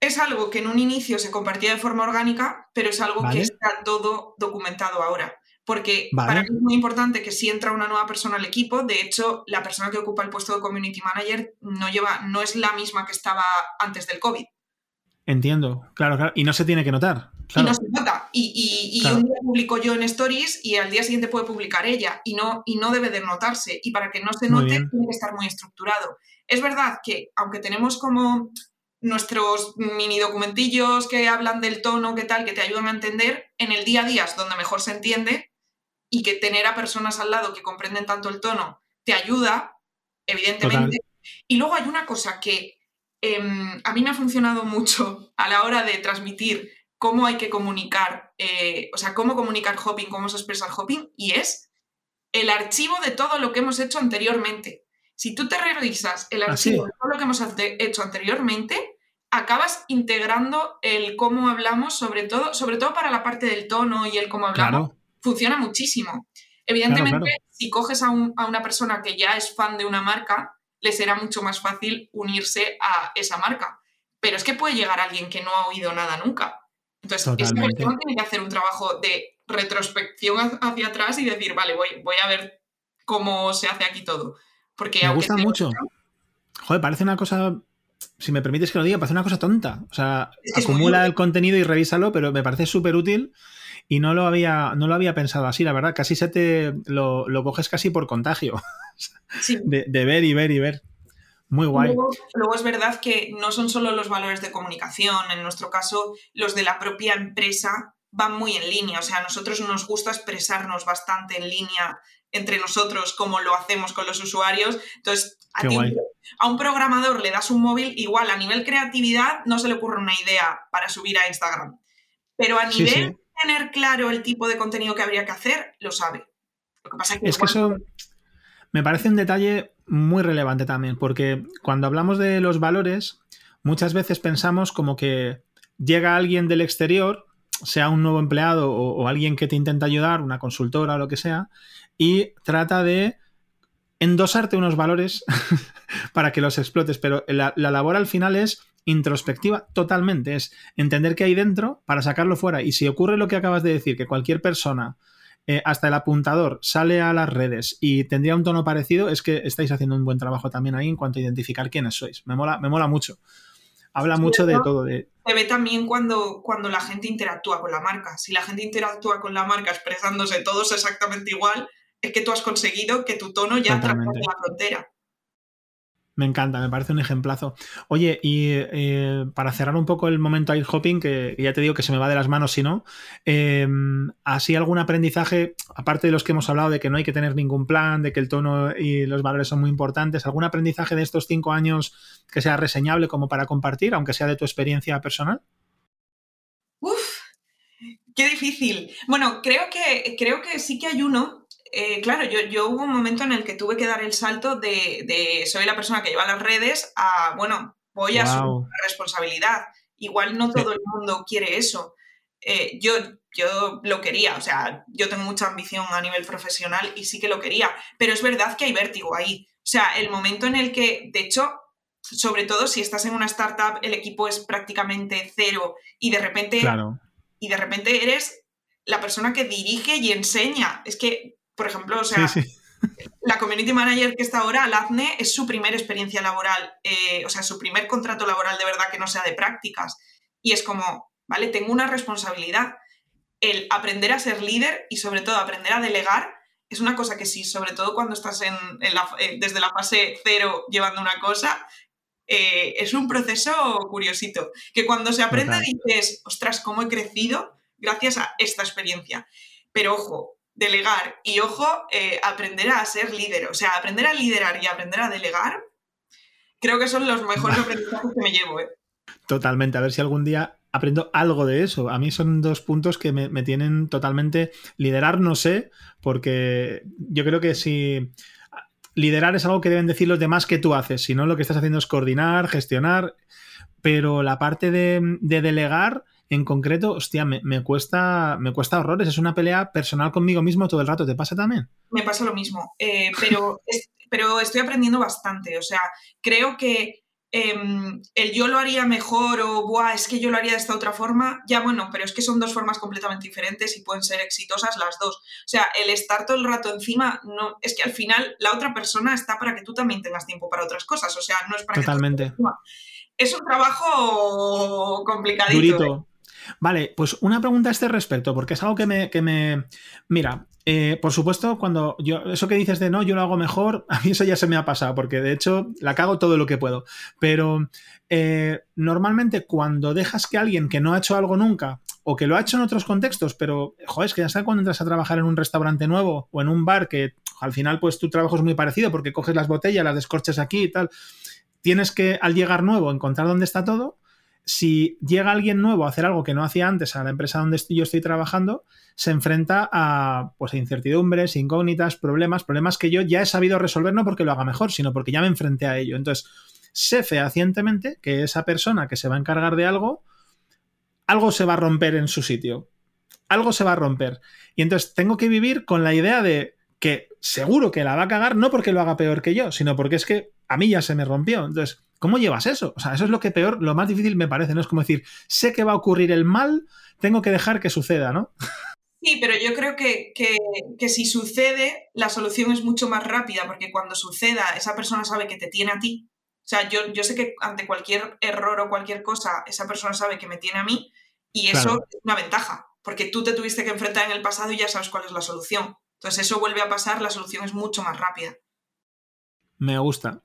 es algo que en un inicio se compartía de forma orgánica, pero es algo que está todo documentado ahora. Porque para mí es muy importante que si entra una nueva persona al equipo, de hecho, la persona que ocupa el puesto de community manager no, lleva, no es la misma que estaba antes del COVID. Entiendo, claro, claro. Y no se tiene que notar. Y no se nota. Y, un día publico yo en Stories y al día siguiente puede publicar ella. Y no, y no debe de notarse. Y para que no se note, tiene que estar muy estructurado. Es verdad que, aunque tenemos como nuestros mini documentillos que hablan del tono, qué tal, que te ayudan a entender, en el día a día es donde mejor se entiende y que tener a personas al lado que comprenden tanto el tono te ayuda, evidentemente. Y luego hay una cosa que em, a mí me ha funcionado mucho a la hora de transmitir cómo hay que comunicar, eh, o sea, cómo comunicar hopping, cómo se expresa el hopping, y es el archivo de todo lo que hemos hecho anteriormente. Si tú te revisas el archivo de todo lo que hemos hecho anteriormente, acabas integrando el cómo hablamos, sobre todo, sobre todo para la parte del tono y el cómo hablamos. Funciona muchísimo. Evidentemente, si coges a, una persona que ya es fan de una marca, le será mucho más fácil unirse a esa marca. Pero es que puede llegar alguien que no ha oído nada nunca. Entonces, esa persona tiene que hacer un trabajo de retrospección hacia atrás y decir, vale, voy, voy a ver cómo se hace aquí todo. Porque Me gusta mucho. Joder, parece una cosa si me permites que lo diga, parece una cosa tonta. O sea, acumula el contenido y revísalo, pero me parece súper útil y no lo, había, no lo había pensado así, la verdad. Casi se te lo, coges casi por contagio. De, ver y ver y ver. Muy guay. Luego, luego, es verdad que no son solo los valores de comunicación, en nuestro caso, los de la propia empresa van muy en línea. O sea, a nosotros nos gusta expresarnos bastante en línea entre nosotros como lo hacemos con los usuarios. Entonces, a, un programador le das un móvil, igual a nivel creatividad no se le ocurre una idea para subir a Instagram. Pero a nivel de tener claro el tipo de contenido que habría que hacer, lo sabe. Lo que pasa es que, es que eso me parece un detalle muy relevante también, porque cuando hablamos de los valores, muchas veces pensamos como que llega alguien del exterior, sea un nuevo empleado o, alguien que te intenta ayudar, una consultora o lo que sea, y trata de endosarte unos valores para que los explotes, pero la, labor al final es introspectiva totalmente, es entender qué hay dentro para sacarlo fuera. Y si ocurre lo que acabas de decir, que cualquier persona, eh, hasta el apuntador, sale a las redes y tendría un tono parecido, es que estáis haciendo un buen trabajo también ahí en cuanto a identificar quiénes sois. Me mola, me mola mucho. Habla mucho de todo. De... Se ve también cuando, cuando la gente interactúa con la marca. Si la gente interactúa con la marca expresándose todos exactamente igual, es que tú has conseguido que tu tono ya traspase la frontera. Me encanta, me parece un ejemplazo. Oye, y eh, para cerrar un poco el momento air hopping, que ya te digo que se me va de las manos si no, eh, ¿así algún aprendizaje, aparte de los que hemos hablado de que no hay que tener ningún plan, de que el tono y los valores son muy importantes, algún aprendizaje de estos cinco años que sea reseñable como para compartir, aunque sea de tu experiencia personal? Uf, qué difícil. Bueno, creo que, creo que sí que hay uno eh, claro, yo, hubo un momento en el que tuve que dar el salto de, soy la persona que lleva las redes a, bueno, voy a su responsabilidad. Igual no todo el mundo quiere eso. Eh, yo, yo lo quería, o sea, yo tengo mucha ambición a nivel profesional y sí que lo quería, pero es verdad que hay vértigo ahí. O sea, el momento en el que, de hecho, sobre todo si estás en una startup, el equipo es prácticamente cero y de repente, y de repente eres la persona que dirige y enseña. Es que por ejemplo, o sea, la community manager que está ahora, Lazne, es su primera experiencia laboral, eh, o sea, su primer contrato laboral de verdad que no sea de prácticas. Y es como, vale, tengo una responsabilidad. El aprender a ser líder y sobre todo aprender a delegar es una cosa que sí, sobre todo cuando estás en, eh, desde la fase cero llevando una cosa, eh, es un proceso curiosito. Que cuando se aprende dices, ostras, cómo he crecido gracias a esta experiencia. Pero ojo, delegar y, ojo, eh, aprender a ser líder. O sea, aprender a liderar y aprender a delegar, creo que son los mejores aprendizajes que me llevo. ¿eh? Totalmente, a ver si algún día aprendo algo de eso. A mí son dos puntos que me, tienen totalmente... Liderar no sé, porque yo creo que si... Liderar es algo que deben decir los demás que tú haces, si no lo que estás haciendo es coordinar, gestionar, pero la parte de, de delegar en concreto, hostia, me, cuesta, me cuesta horrores. Es una pelea personal conmigo mismo todo el rato. ¿Te pasa también? Me pasa lo mismo, eh, pero, pero estoy aprendiendo bastante. O sea, creo que em, el yo lo haría mejor o Buah, es que yo lo haría de esta otra forma, ya bueno, pero es que son dos formas completamente diferentes y pueden ser exitosas las dos. O sea, el estar todo el rato encima, no, es que al final la otra persona está para que tú también tengas tiempo para otras cosas. O sea, no es para Totalmente. que Es un trabajo complicadito. Durito. Vale, pues una pregunta a este respecto, porque es algo que me. Que me... Mira, eh, por supuesto, cuando yo. Eso que dices de no, yo lo hago mejor, a mí eso ya se me ha pasado, porque de hecho la cago todo lo que puedo. Pero eh, normalmente cuando dejas que alguien que no ha hecho algo nunca, o que lo ha hecho en otros contextos, pero, joder, es que ya sabes cuando entras a trabajar en un restaurante nuevo o en un bar que al final, pues tu trabajo es muy parecido porque coges las botellas, las descorches aquí y tal. Tienes que, al llegar nuevo, encontrar dónde está todo si llega alguien nuevo a hacer algo que no hacía antes a la empresa donde yo estoy trabajando, se enfrenta a, pues, incertidumbres, incógnitas, problemas, problemas que yo ya he sabido resolver no porque lo haga mejor, sino porque ya me enfrenté a ello. Entonces, sé fehacientemente que esa persona que se va a encargar de algo, algo se va a romper en su sitio. Algo se va a romper. Y entonces tengo que vivir con la idea de que seguro que la va a cagar, no porque lo haga peor que yo, sino porque es que a mí ya se me rompió. Entonces, ¿Cómo llevas eso? O sea, eso es lo que peor, lo más difícil me parece, ¿no? Es como decir, sé que va a ocurrir el mal, tengo que dejar que suceda, ¿no? Sí, pero yo creo que, si sucede, la solución es mucho más rápida, porque cuando suceda, esa persona sabe que te tiene a ti. O sea, yo, yo sé que ante cualquier error o cualquier cosa, esa persona sabe que me tiene a mí, y eso es una ventaja, porque tú te tuviste que enfrentar en el pasado y ya sabes cuál es la solución. Entonces, eso vuelve a pasar, la solución es mucho más rápida. Me gusta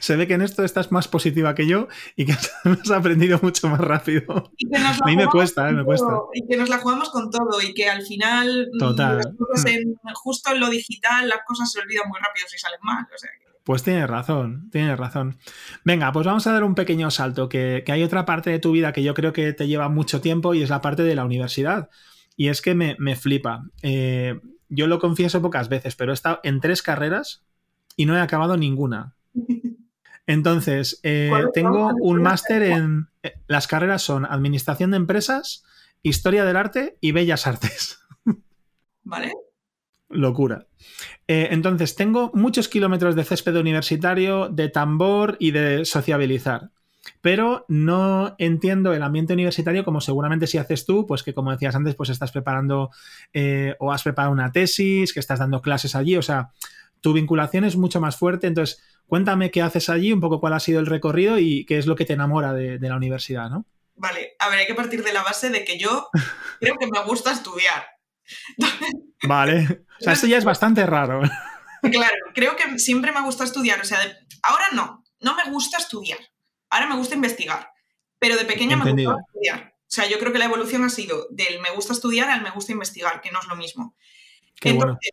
se ve que en esto estás más positiva que yo y que has aprendido mucho más rápido. a mí me cuesta, eh, me cuesta. Y que nos la jugamos con todo y que al final, mm, Total. justo en lo digital, las cosas se olvidan muy rápido si salen mal. Pues tienes razón, tienes razón. Venga, pues vamos a dar un pequeño salto, que, hay otra parte de tu vida que yo creo que te lleva mucho tiempo y es la parte de la universidad. Y es que me, flipa. Eh, yo lo confieso pocas veces, pero he estado en tres carreras y no he acabado ninguna. Entonces, eh, tengo un máster en... Eh, las carreras son Administración de Empresas, Historia del Arte y Bellas Artes. Vale. Locura. Eh, entonces, tengo muchos kilómetros de césped universitario, de tambor y de sociabilizar. Pero no entiendo el ambiente universitario como seguramente si haces tú, pues que como decías antes, pues estás preparando o has preparado una tesis, que estás dando clases allí, o sea, tu vinculación es mucho más fuerte. Entonces, Cuéntame qué haces allí, un poco cuál ha sido el recorrido y qué es lo que te enamora de, la universidad, ¿no? Vale, a ver, hay que partir de la base de que yo creo que me gusta estudiar. Vale, o sea, esto ya es bastante raro. claro, creo que siempre me gusta estudiar. O sea, ahora no, no me gusta estudiar. Ahora me gusta investigar. Pero de pequeña me gusta estudiar. O sea, yo creo que la evolución ha sido del me gusta estudiar al me gusta investigar, que no es lo mismo. Entonces,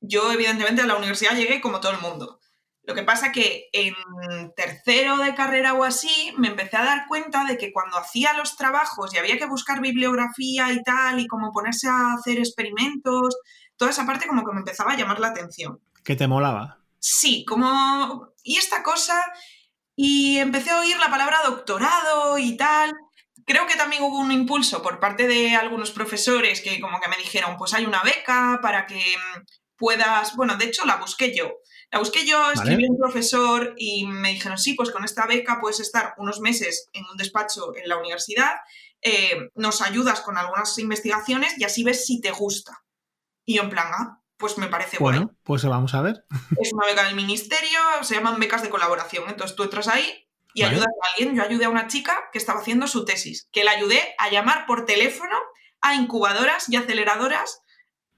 yo evidentemente a la universidad llegué como todo el mundo. Lo que pasa que en tercero de carrera o así me empecé a dar cuenta de que cuando hacía los trabajos y había que buscar bibliografía y tal y como ponerse a hacer experimentos, toda esa parte como que me empezaba a llamar la atención. ¿Que te molaba? Sí, como... ¿Y esta cosa? Y empecé a oír la palabra doctorado y tal. Creo que también hubo un impulso por parte de algunos profesores que como que me dijeron, pues hay una beca para que puedas... Bueno, de hecho la busqué yo la busqué yo, escribí a un profesor y me dijeron, sí, pues con esta beca puedes estar unos meses en un despacho en la universidad, eh, nos ayudas con algunas investigaciones y así ves si te gusta. Y yo en plan, ah, pues me parece bueno. Bueno, pues vamos a ver. Es una beca del ministerio, se llaman becas de colaboración. Entonces tú entras ahí y ayudas a alguien. Yo ayudé a una chica que estaba haciendo su tesis, que la ayudé a llamar por teléfono a incubadoras y aceleradoras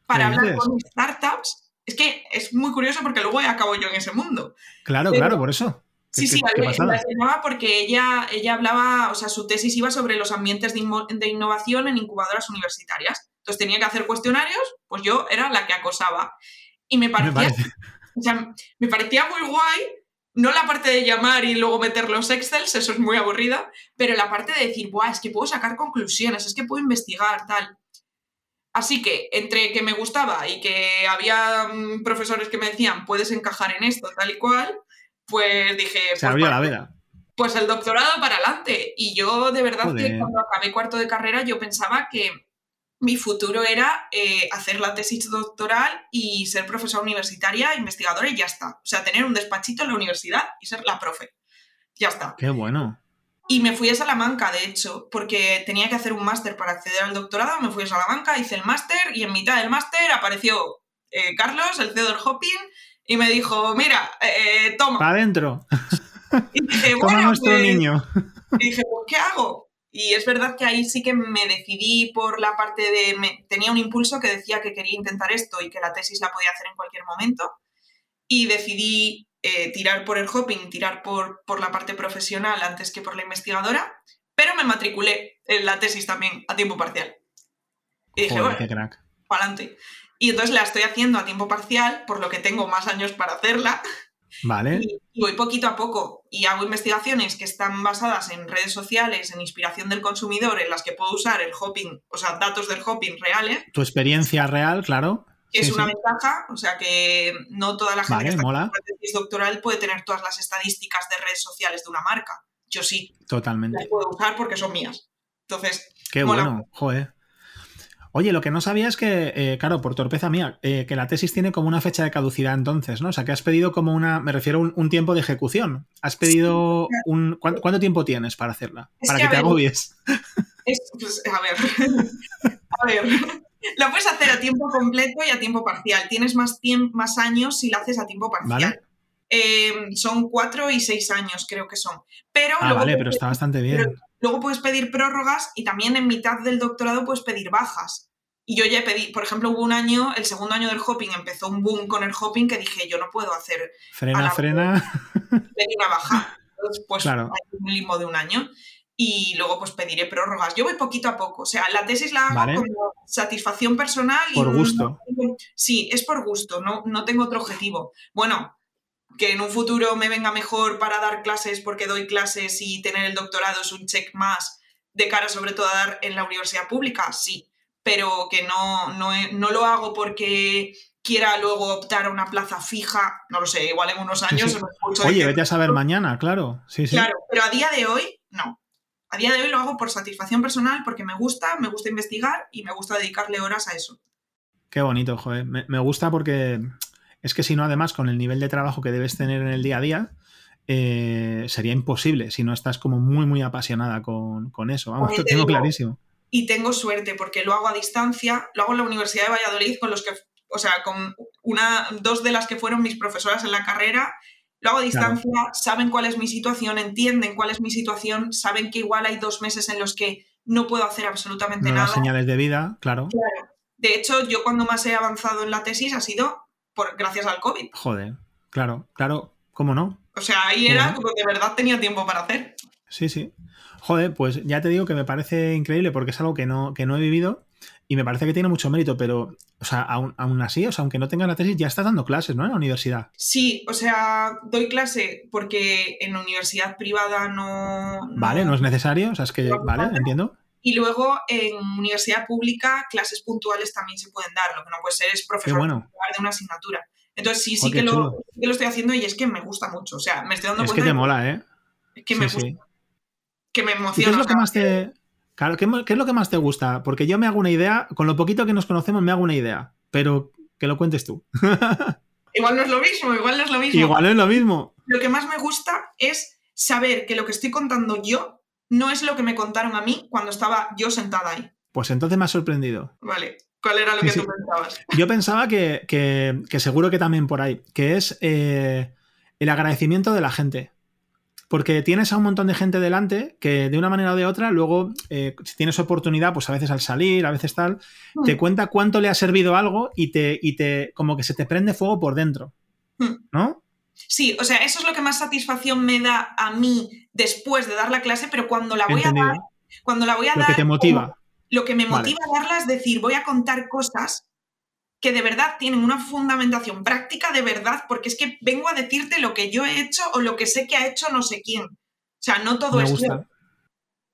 para hablar con startups es que es muy curioso porque luego acabo yo en ese mundo. Claro, claro, por eso. Sí, sí, la llamaba porque ella, ella hablaba, o sea, su tesis iba sobre los ambientes de, innovación en incubadoras universitarias. Entonces tenía que hacer cuestionarios, pues yo era la que acosaba. Y me parecía, o sea, me parecía muy guay, no la parte de llamar y luego meter los excels, eso es muy aburrida, pero la parte de decir, Buah, es que puedo sacar conclusiones, es que puedo investigar, tal. Así que entre que me gustaba y que había mm, profesores que me decían, puedes encajar en esto, tal y cual, pues dije... Se pues, la veda. Pues el doctorado para adelante. Y yo de verdad que cuando acabé cuarto de carrera yo pensaba que mi futuro era eh, hacer la tesis doctoral y ser profesora universitaria, investigadora y ya está. O sea, tener un despachito en la universidad y ser la profe. Ya está. Qué bueno. Y me fui a Salamanca, de hecho, porque tenía que hacer un máster para acceder al doctorado. Me fui a Salamanca, hice el máster y en mitad del máster apareció eh, Carlos, el CEO del Hopping, y me dijo, mira, eh, toma. Para adentro. Y dije, bueno, nuestro pues", niño. Y dije, pues, ¿qué hago? Y es verdad que ahí sí que me decidí por la parte de... Me, tenía un impulso que decía que quería intentar esto y que la tesis la podía hacer en cualquier momento. Y decidí eh, tirar por el hopping, tirar por, por la parte profesional antes que por la investigadora, pero me matriculé en la tesis también a tiempo parcial. Y dije, bueno, para adelante. Y entonces la estoy haciendo a tiempo parcial, por lo que tengo más años para hacerla. Vale. Y, voy poquito a poco y hago investigaciones que están basadas en redes sociales, en inspiración del consumidor, en las que puedo usar el hopping, o sea, datos del hopping reales. Tu experiencia real, claro es una ventaja, o sea que no toda la gente que está en tesis doctoral puede tener todas las estadísticas de redes sociales de una marca. Yo sí. Totalmente. Las puedo usar porque son mías. Entonces. Qué bueno, joder. Oye, lo que no sabía es que, eh, claro, por torpeza mía, eh, que la tesis tiene como una fecha de caducidad entonces, ¿no? O sea, que has pedido como una, me refiero a un, tiempo de ejecución. Has pedido un... ¿cuánto, tiempo tienes para hacerla? para que, te agobies. pues, a ver, a ver, lo puedes hacer a tiempo completo y a tiempo parcial. Tienes más, más años si lo haces a tiempo parcial. Em, son cuatro y seis años, creo que son. Pero ah, vale, pero está bastante bien. Luego puedes pedir prórrogas y también en mitad del doctorado puedes pedir bajas. Y yo ya pedí, por ejemplo, hubo un año, el segundo año del hopping, empezó un boom con el hopping que dije, yo no puedo hacer. Frena, frena. Pedí una baja. Entonces, pues hay un limbo de un año y luego pues pediré prórrogas. Yo voy poquito a poco, o sea, la tesis la hago como satisfacción personal. Por gusto. sí, es por gusto, no, no tengo otro objetivo. Bueno, que en un futuro me venga mejor para dar clases porque doy clases y tener el doctorado es un check más de cara sobre todo a dar en la universidad pública, sí, pero que no, no, no lo hago porque quiera luego optar a una plaza fija, no lo sé, igual en unos años. Oye, vete a saber mañana, claro. Sí, sí. Claro, pero a día de hoy, no. A día de hoy lo hago por satisfacción personal, porque me gusta, me gusta investigar y me gusta dedicarle horas a eso. Qué bonito, joder. Me, gusta porque es que si no, además, con el nivel de trabajo que debes tener en el día a día, eh, sería imposible si no estás como muy, muy apasionada con, eso. Vamos, lo tengo clarísimo. Y tengo suerte porque lo hago a distancia, lo hago en la Universidad de Valladolid con los que, o sea, con una, dos de las que fueron mis profesoras en la carrera lo hago a distancia, saben cuál es mi situación, entienden cuál es mi situación, saben que igual hay dos meses en los que no puedo hacer absolutamente nada. señales de vida, claro. De hecho, yo cuando más he avanzado en la tesis ha sido por, gracias al COVID. Joder, claro, claro, ¿cómo no? O sea, ahí era como de verdad tenía tiempo para hacer. Sí, sí. Joder, pues ya te digo que me parece increíble porque es algo que no, que no he vivido y me parece que tiene mucho mérito, pero, o sea, aún, así, o sea, aunque no tengas la tesis, ya estás dando clases, ¿no? En la universidad. Sí, o sea, doy clase porque en la universidad privada no. Vale, no es necesario, o sea, es que, vale, entiendo. Y luego en universidad pública, clases puntuales también se pueden dar. Lo que no puede ser es profesor de una asignatura. Entonces sí, sí que, lo, que, lo, estoy haciendo y es que me gusta mucho. O sea, me estoy dando es cuenta. Es que te mola, ¿eh? Es que me gusta. Que me emociona. ¿Qué es lo que más te.? Claro, ¿qué, es lo que más te gusta? Porque yo me hago una idea, con lo poquito que nos conocemos me hago una idea, pero que lo cuentes tú. igual no es lo mismo, igual no es lo mismo. Igual no es lo mismo. Lo que más me gusta es saber que lo que estoy contando yo no es lo que me contaron a mí cuando estaba yo sentada ahí. Pues entonces me ha sorprendido. Vale. ¿Cuál era lo que tú pensabas? Yo pensaba que, seguro que también por ahí, que es eh, el agradecimiento de la gente. Porque tienes a un montón de gente delante que de una manera o de otra, luego, eh, si tienes oportunidad, pues a veces al salir, a veces tal, te hmm. cuenta cuánto le ha servido algo y te, y te, como que se te prende fuego por dentro. Hmm. ¿No? Sí, o sea, eso es lo que más satisfacción me da a mí después de dar la clase, pero cuando la voy a dar, cuando la voy a lo dar. que te motiva. Lo que me motiva a darla es decir, voy a contar cosas que de verdad tienen una fundamentación práctica de verdad, porque es que vengo a decirte lo que yo he hecho o lo que sé que ha hecho no sé quién. O sea, no todo es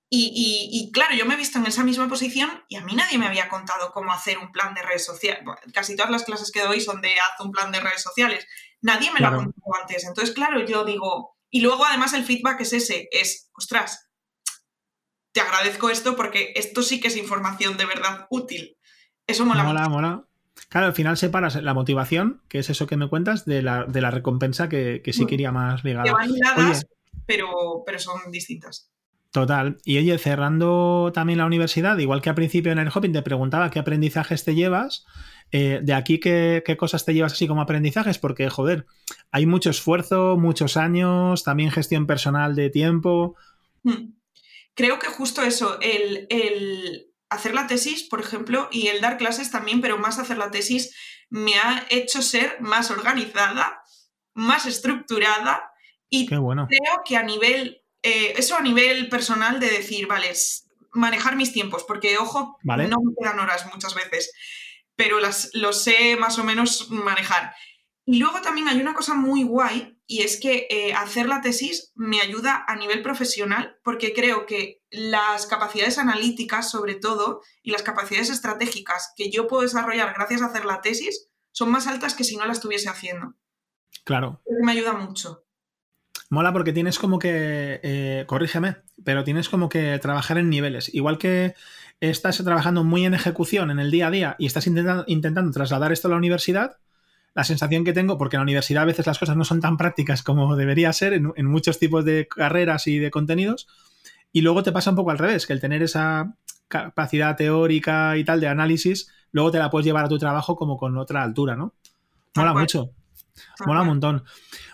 Y, y, claro, yo me he visto en esa misma posición y a mí nadie me había contado cómo hacer un plan de redes sociales. Casi todas las clases que doy son de haz un plan de redes sociales. Nadie me lo ha contado antes. Entonces, claro, yo digo, y luego además el feedback es ese, es, ostras, te agradezco esto porque esto sí que es información de verdad útil. Eso mola. Mola, mola. Claro, al final separas la motivación, que es eso que me cuentas, de la, recompensa que, sí quería más ligada. Que van ligadas, pero, pero son distintas. Total. Y oye, cerrando también la universidad, igual que al principio en el Hopping te preguntaba qué aprendizajes te llevas, eh, de aquí qué, cosas te llevas así como aprendizajes, porque, joder, hay mucho esfuerzo, muchos años, también gestión personal de tiempo. Hmm. Creo que justo eso, el, el hacer la tesis, por ejemplo, y el dar clases también, pero más hacer la tesis, me ha hecho ser más organizada, más estructurada y bueno. creo que a nivel, eh, eso a nivel personal de decir, vale, manejar mis tiempos, porque ojo, no me quedan horas muchas veces, pero las, lo sé más o menos manejar. Y luego también hay una cosa muy guay y es que eh, hacer la tesis me ayuda a nivel profesional porque creo que las capacidades analíticas, sobre todo, y las capacidades estratégicas que yo puedo desarrollar gracias a hacer la tesis son más altas que si no la estuviese haciendo. Claro. Me ayuda mucho. Mola porque tienes como que, eh, corrígeme, pero tienes como que trabajar en niveles. Igual que estás trabajando muy en ejecución en el día a día y estás intentando, intentando trasladar esto a la universidad, la sensación que tengo, porque en la universidad a veces las cosas no son tan prácticas como debería ser en, muchos tipos de carreras y de contenidos, y luego te pasa un poco al revés, que el tener esa capacidad teórica y tal de análisis, luego te la puedes llevar a tu trabajo como con otra altura, ¿no? Mola mucho. Mola un montón.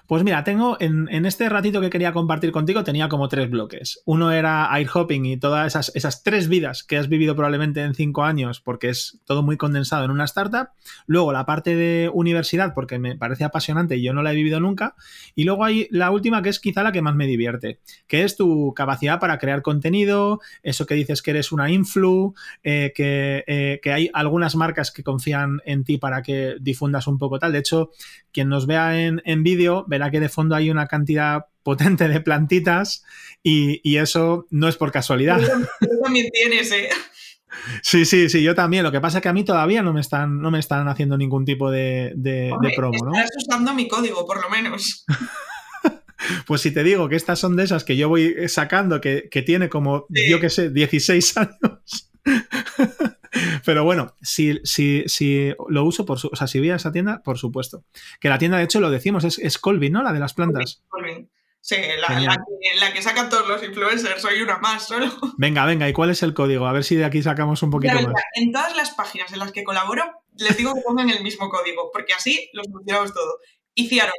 Pues mira, tengo en, este ratito que quería compartir contigo, tenía como tres bloques. Uno era air hopping y todas esas, tres vidas que has vivido probablemente en cinco años, porque es todo muy condensado en una startup. Luego la parte de universidad, porque me parece apasionante y yo no la he vivido nunca. Y luego hay la última, que es quizá la que más me divierte, que es tu capacidad para crear contenido, eso que dices que eres una influ, eh, que, eh, que hay algunas marcas que confían en ti para que difundas un poco tal. De hecho, quien nos vea en, en vídeo verá que de fondo hay una cantidad potente de plantitas y, eso no es por casualidad. Tú también tienes, ¿eh? Sí, sí, sí, yo también. Lo que pasa es que a mí todavía no me están, no me están haciendo ningún tipo de, de, promo, ¿no? Estás usando mi código, por lo menos. pues si te digo que estas son de esas que yo voy sacando, que, tiene como, yo qué sé, 16 años. Pero bueno, si, si, si lo uso, por su, o sea, si voy a esa tienda, por supuesto. Que la tienda, de hecho, lo decimos, es, es Colvin, ¿no? La de las plantas. Colvin. Sí, la, que, sacan todos los influencers, soy una más solo. Venga, venga, ¿y cuál es el código? A ver si de aquí sacamos un poquito más. En todas las páginas en las que colaboro, les digo que pongan el mismo código, porque así los funcionamos todo. Hicieron.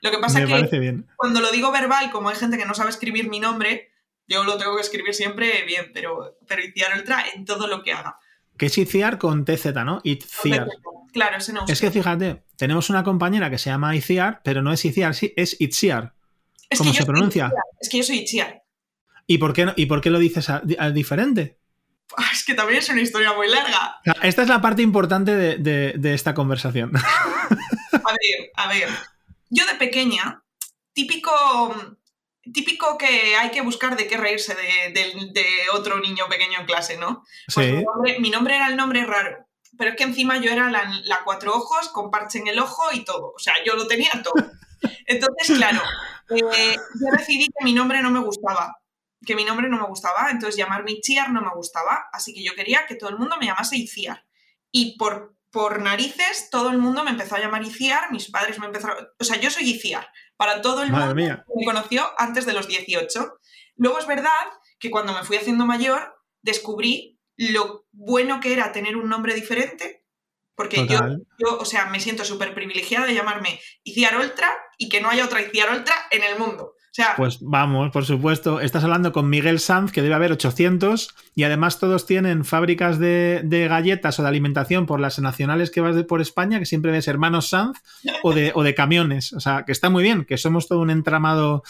Lo que pasa es que cuando lo digo verbal, como hay gente que no sabe escribir mi nombre, yo lo tengo que escribir siempre bien, pero, pero hicieron Ultra en todo lo que haga que es Iciar con TZ, ¿no? Itziar. Claro, ese no. Es que fíjate, tenemos una compañera que se llama Iciar, pero no es Iciar, sí, es Itziar. ¿Cómo se pronuncia? Es que yo soy Itziar. ¿Y por qué, y por qué lo dices diferente? Ah, es que también es una historia muy larga. Esta es la parte importante de, esta conversación. A ver, a ver. Yo de pequeña, típico, típico que hay que buscar de qué reírse de, otro niño pequeño en clase, ¿no? Pues sí. mi, nombre, era el nombre raro, pero es que encima yo era la, cuatro ojos con parche en el ojo y todo. O sea, yo lo tenía todo. Entonces, claro, eh, yo decidí que mi nombre no me gustaba que mi nombre no me gustaba, entonces llamarme Itziar no me gustaba, así que yo quería que todo el mundo me llamase Iciar. Y por, por narices todo el mundo me empezó a llamar Iciar, mis padres me empezaron, o sea, yo soy Iciar, para todo el mundo me conoció antes de los 18. Luego es verdad que cuando me fui haciendo mayor descubrí lo bueno que era tener un nombre diferente, porque yo, yo, o sea, me siento súper privilegiada de llamarme Iciar Ultra y que no haya otra Iciar Ultra en el mundo pues vamos, por supuesto. Estás hablando con Miguel Sanz, que debe haber 800, y además todos tienen fábricas de, galletas o de alimentación por las nacionales que vas de, por España, que siempre ves hermanos Sanz, o de, o de camiones. O sea, que está muy bien, que somos todo un entramado.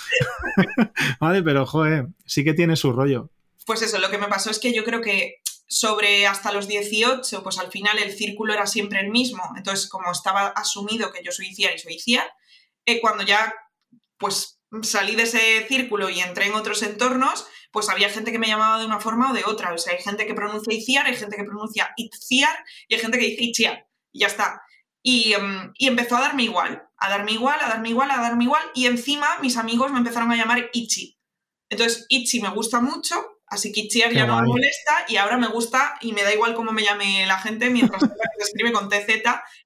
vale, pero joder, sí que tiene su rollo. Pues eso, lo que me pasó es que yo creo que sobre hasta los 18, pues al final el círculo era siempre el mismo. Entonces, como estaba asumido que yo soy CIAR y soy CIAR, eh, cuando ya pues salí de ese círculo y entré en otros entornos, pues había gente que me llamaba de una forma o de otra. O sea, hay gente que pronuncia Iciar, hay gente que pronuncia Itziar y hay gente que dice Itziar. Y ya está. Y, em, y, empezó a darme igual, a darme igual, a darme igual, a darme igual. Y encima mis amigos me empezaron a llamar Ichi. Entonces, Ichi me gusta mucho, así que Itziar ya no me molesta y ahora me gusta y me da igual cómo me llame la gente mientras se escribe con TZ,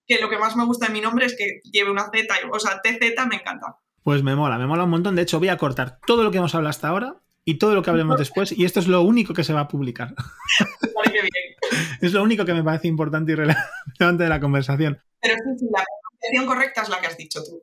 que lo que más me gusta de mi nombre es que lleve una Z, o sea, TZ me encanta. Pues me mola, me mola un montón. De hecho, voy a cortar todo lo que hemos hablado hasta ahora y todo lo que hablemos después, y esto es lo único que se va a publicar. es lo único que me parece importante y relevante de la conversación. Pero sí, sí, la pronunciación correcta es la que has dicho tú.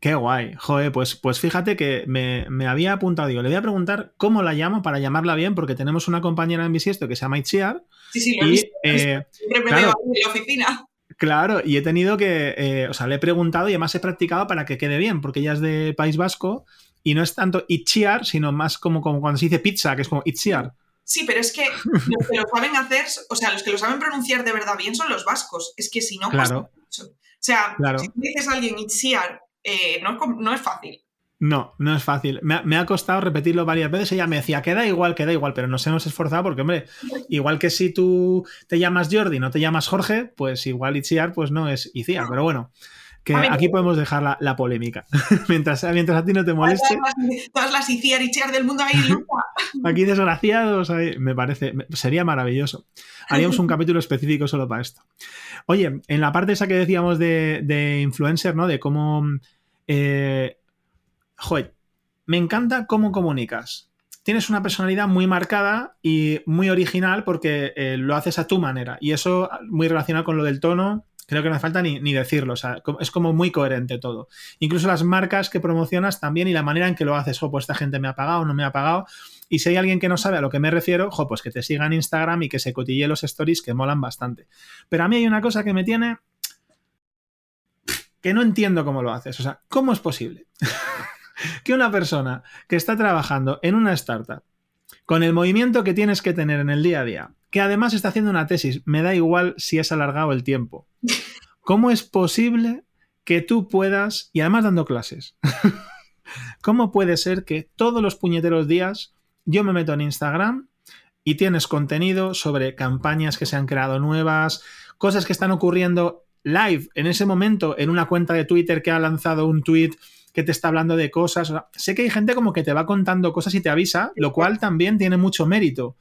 Qué guay. Joder, pues, pues fíjate que me, había apuntado, digo, le voy a preguntar cómo la llamo para llamarla bien, porque tenemos una compañera en Bisiesto que se llama Itziar. Sí, sí, lo he visto. Eh, Siempre me veo en la oficina. Claro, y he tenido que, eh, o sea, le he preguntado y además he practicado para que quede bien, porque ella es de País Vasco y no es tanto itchiar, sino más como, como cuando se dice pizza, que es como itziar. Sí, pero es que los que lo saben hacer, o sea, los que lo saben pronunciar de verdad bien son los vascos. Es que si no, claro. O sea, si dices a alguien itziar, eh, no, no es fácil. No, no es fácil. Me ha, costado repetirlo varias veces. Ella me decía, queda igual, queda igual, pero nos hemos esforzado porque, hombre, igual que si tú te llamas Jordi, no te llamas Jorge, pues igual Itziar, pues no es Itziar. Pero bueno, que aquí podemos dejar la, polémica. mientras, mientras a ti no te moleste. Todas las Itziar, Itziar del mundo ahí, Aquí desgraciados, me parece, sería maravilloso. Haríamos un capítulo específico solo para esto. Oye, en la parte esa que decíamos de, influencer, ¿no? De cómo. Eh, joder, me encanta cómo comunicas. Tienes una personalidad muy marcada y muy original porque eh, lo haces a tu manera. Y eso muy relacionado con lo del tono, creo que no hace falta ni, decirlo. O sea, es como muy coherente todo. Incluso las marcas que promocionas también y la manera en que lo haces. O pues esta gente me ha pagado, no me ha pagado. Y si hay alguien que no sabe a lo que me refiero, jo, pues que te siga en Instagram y que se cotille los stories que molan bastante. Pero a mí hay una cosa que me tiene que no entiendo cómo lo haces. O sea, ¿cómo es posible? que una persona que está trabajando en una startup con el movimiento que tienes que tener en el día a día, que además está haciendo una tesis, me da igual si es alargado el tiempo. ¿Cómo es posible que tú puedas, y además dando clases, ¿cómo puede ser que todos los puñeteros días yo me meto en Instagram y tienes contenido sobre campañas que se han creado nuevas, cosas que están ocurriendo live en ese momento en una cuenta de Twitter que ha lanzado un tweet que te está hablando de cosas. sé que hay gente como que te va contando cosas y te avisa, lo cual también tiene mucho mérito.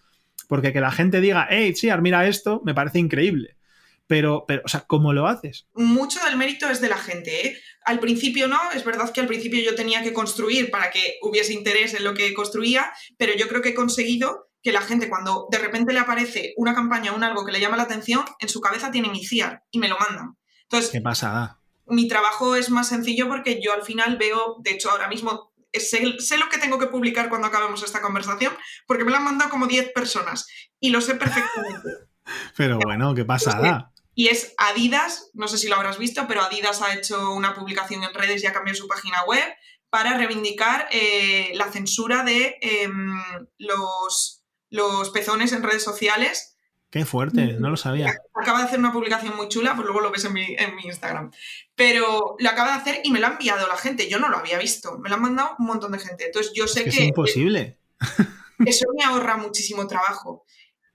Porque que la gente diga, hey, Chiar, mira esto, me parece increíble. Pero, pero, o sea, ¿cómo lo haces? Mucho del mérito es de la gente, ¿eh? Al principio no, es verdad que al principio yo tenía que construir para que hubiese interés en lo que construía, pero yo creo que he conseguido que la gente cuando de repente le aparece una campaña o un algo que le llama la atención, en su cabeza tiene iniciar y me lo mandan. Entonces, ¿Qué pasada? Mi trabajo es más sencillo porque yo al final veo, de hecho ahora mismo sé, lo que tengo que publicar cuando acabemos esta conversación, porque me lo han mandado como 10 personas y lo sé perfectamente. Pero bueno, qué pasada. y es Adidas, no sé si lo habrás visto, pero Adidas ha hecho una publicación en redes y ha cambiado su página web para reivindicar eh, la censura de em, los, los pezones en redes sociales. Qué fuerte, no lo sabía. Acaba de hacer una publicación muy chula, pues luego lo ves en mi, en mi Instagram. Pero lo acaba de hacer y me lo ha enviado la gente. Yo no lo había visto. Me lo han mandado un montón de gente. Entonces yo sé es que. Es imposible. Eso me ahorra muchísimo trabajo.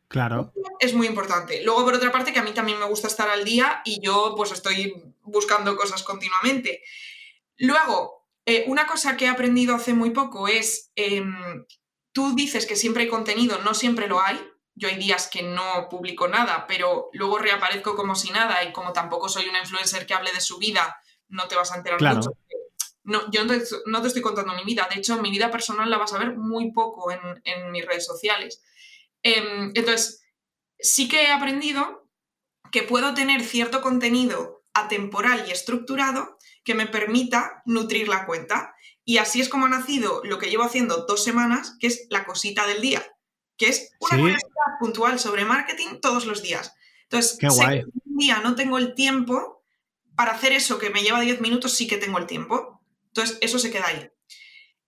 Claro. Es muy importante. Luego, por otra parte, que a mí también me gusta estar al día y yo pues estoy buscando cosas continuamente. Luego, eh, una cosa que he aprendido hace muy poco es, em, tú dices que siempre hay contenido, no siempre lo hay. Yo hay días que no publico nada, pero luego reaparezco como si nada y como tampoco soy una influencer que hable de su vida, no te vas a enterar mucho. No, yo no te, estoy contando mi vida. De hecho, mi vida personal la vas a ver muy poco en, en mis redes sociales. Em, entonces, sí que he aprendido que puedo tener cierto contenido atemporal y estructurado que me permita nutrir la cuenta. Y así es como ha nacido lo que llevo haciendo dos semanas, que es la cosita del día, que es una curiosidad puntual sobre marketing todos los días. Entonces, Qué guay. un día no tengo el tiempo para hacer eso que me lleva 10 minutos, sí que tengo el tiempo. Entonces, eso se queda ahí.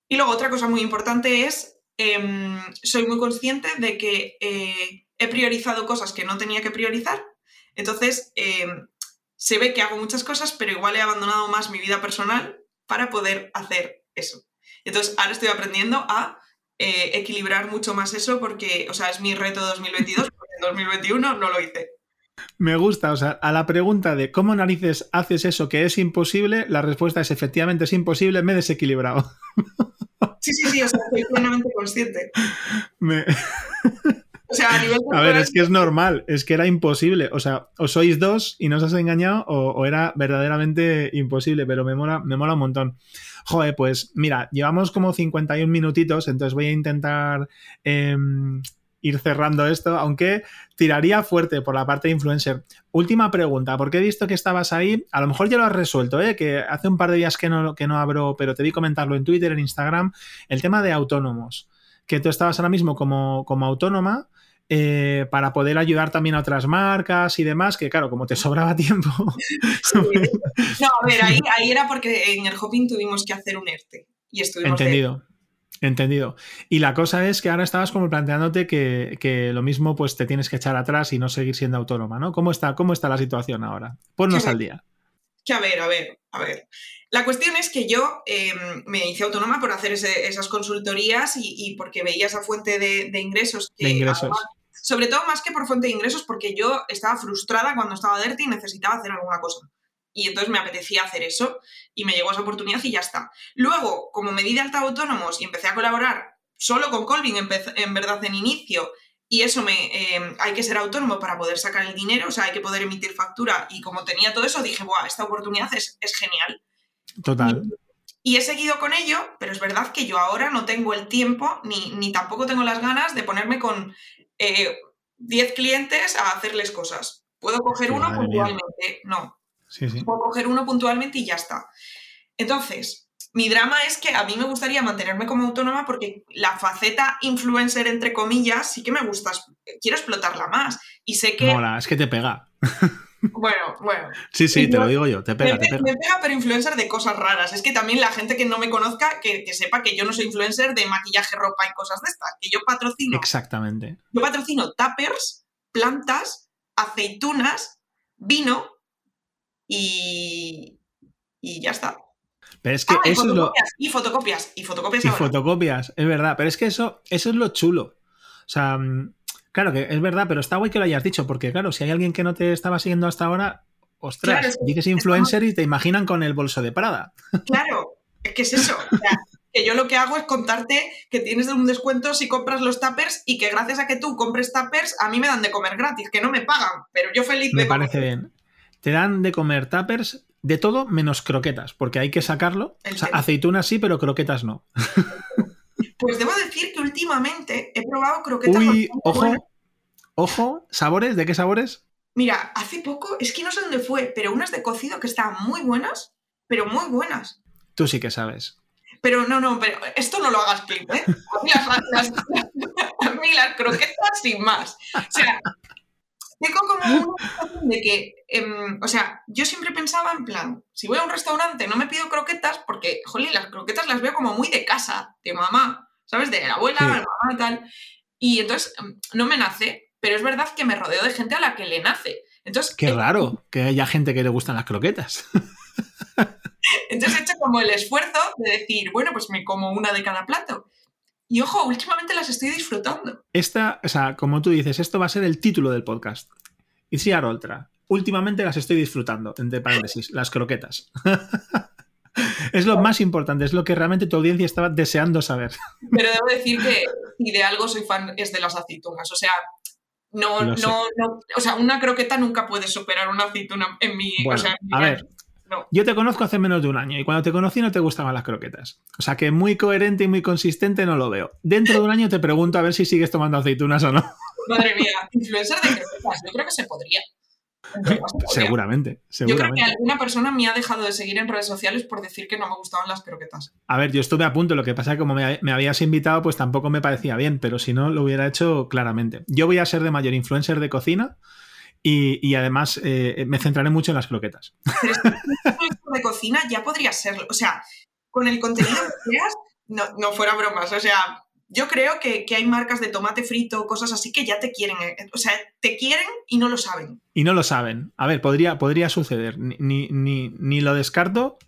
Y luego otra cosa muy importante es Em, soy muy consciente de que eh, he priorizado cosas que no tenía que priorizar. Entonces, em, se ve que hago muchas cosas, pero igual he abandonado más mi vida personal para poder hacer eso. Entonces, ahora estoy aprendiendo a eh, equilibrar mucho más eso porque, o sea, es mi reto 2022, porque en 2021 no lo hice. Me gusta, o sea, a la pregunta de cómo narices haces eso que es imposible, la respuesta es efectivamente es imposible, me he desequilibrado. Sí, sí, sí, o sea, estoy plenamente consciente. O sea, a nivel A ver, es que es normal, es que era imposible. O sea, o sois dos y nos has engañado, o, era verdaderamente imposible, pero me mola, me mola un montón. Joder, pues mira, llevamos como 51 minutitos, entonces voy a intentar em, ir cerrando esto, aunque tiraría fuerte por la parte de influencer. Última pregunta, porque he visto que estabas ahí, a lo mejor ya lo has resuelto, ¿eh? que hace un par de días que no, que no abro, pero te vi comentarlo en Twitter, en Instagram, el tema de autónomos, que tú estabas ahora mismo como, como autónoma. Eh, para poder ayudar también a otras marcas y demás, que claro, como te sobraba tiempo. No, a ver, ahí, ahí, era porque en el Hopping tuvimos que hacer un ERTE y estuvimos. Entendido. Entendido. Y la cosa es que ahora estabas como planteándote que, lo mismo pues te tienes que echar atrás y no seguir siendo autónoma, ¿no? ¿Cómo está, cómo está la situación ahora? Ponnos al día. Que a ver, a ver, a ver. La cuestión es que yo em, me hice autónoma por hacer esas consultorías y, porque veía esa fuente de, ingresos. de ingresos. sobre todo más que por fuente de ingresos, porque yo estaba frustrada cuando estaba DERTI y necesitaba hacer alguna cosa y entonces me apetecía hacer eso y me llegó esa oportunidad y ya está. Luego, como me di de alta autónomos y empecé a colaborar solo con Colvin, en, verdad en inicio, y eso me eh, hay que ser autónomo para poder sacar el dinero, o sea, hay que poder emitir factura y como tenía todo eso dije, Buah, esta oportunidad es, genial. Total. Y, he seguido con ello, pero es verdad que yo ahora no tengo el tiempo ni, ni tampoco tengo las ganas de ponerme con 10 eh, clientes a hacerles cosas. Puedo coger uno puntualmente, no. Puedo coger uno puntualmente y ya está. Entonces, mi drama es que a mí me gustaría mantenerme como autónoma porque la faceta influencer, entre comillas, sí que me gusta, quiero explotarla más. Y sé que... Mola, es que te pega. Bueno, bueno. Sí, sí, te lo digo yo, te pega, me, te pega. Me pega, pero influencer de cosas raras. Es que también la gente que no me conozca, que, que, sepa que yo no soy influencer de maquillaje, ropa y cosas de estas, que yo patrocino. Exactamente. Yo patrocino tuppers, plantas, aceitunas, vino y, y ya está. Pero es que ah, eso es lo. Y fotocopias, y fotocopias. Y fotocopias, es verdad. Pero es que eso, eso es lo chulo. O sea, mm, claro que es verdad, pero está guay que lo hayas dicho, porque claro, si hay alguien que no te estaba siguiendo hasta ahora, ostras, dices influencer y te imaginan con el bolso de Prada. Claro, es que es eso. que yo lo que hago es contarte que tienes un descuento si compras los tuppers y que gracias a que tú compres tuppers, a mí me dan de comer gratis, que no me pagan, pero yo feliz Me parece bien te dan de comer tuppers de todo menos croquetas, porque hay que sacarlo. o sea, aceitunas sí, pero croquetas no. Pues debo decir que últimamente he probado croquetas. Uy, ojo, ojo, ¿sabores? ¿De qué sabores? Mira, hace poco, es que no sé dónde fue, pero unas de cocido que estaban muy buenas, pero muy buenas. Tú sí que sabes. Pero no, no, pero esto no lo hagas clip, ¿eh? A mí las, a mí las croquetas sin más. O sea, tengo como una de que, em, o sea, yo siempre pensaba en plan, si voy a un restaurante no me pido croquetas porque, jolín, las croquetas las veo como muy de casa, de mamá, ¿sabes? De la abuela, Sí. la mamá y tal. Y entonces em, no me nace, pero es verdad que me rodeo de gente a la que le nace. Entonces, Qué eh, raro que haya gente que le gustan las croquetas. entonces he hecho como el esfuerzo de decir, bueno, pues me como una de cada plato. Y ojo, últimamente las estoy disfrutando. Esta, o sea, como tú dices, esto va a ser el título del podcast. Y si Ultra. Últimamente las estoy disfrutando, entre paréntesis, las croquetas. es lo más importante, es lo que realmente tu audiencia estaba deseando saber. Pero debo decir que si de algo soy fan es de las aceitunas. O sea, no, no, no. O sea, una croqueta nunca puede superar una aceituna en mi. Bueno, o sea, en mi a ver, No. yo te conozco hace menos de un año y cuando te conocí no te gustaban las croquetas. O sea que muy coherente y muy consistente no lo veo. Dentro de un año te pregunto a ver si sigues tomando aceitunas o no. Madre mía, influencer de croquetas. Yo creo que se podría. Podría. Seguramente, Yo creo que alguna persona me ha dejado de seguir en redes sociales por decir que no me gustaban las croquetas. A ver, yo estuve a punto, lo que pasa es que como me, me habías invitado, pues tampoco me parecía bien, pero si no, lo hubiera hecho claramente. Yo voy a ser de mayor influencer de cocina y, y además eh, me centraré mucho en las croquetas. Pero esto de cocina ya podría serlo. O sea, con el contenido que creas, no, no fuera bromas. O sea, yo creo que, que hay marcas de tomate frito, cosas así que ya te quieren. eh, O sea, te quieren y no lo saben. Y no lo saben. A ver, podría, podría suceder. Ni, ni, ni, ni lo descarto,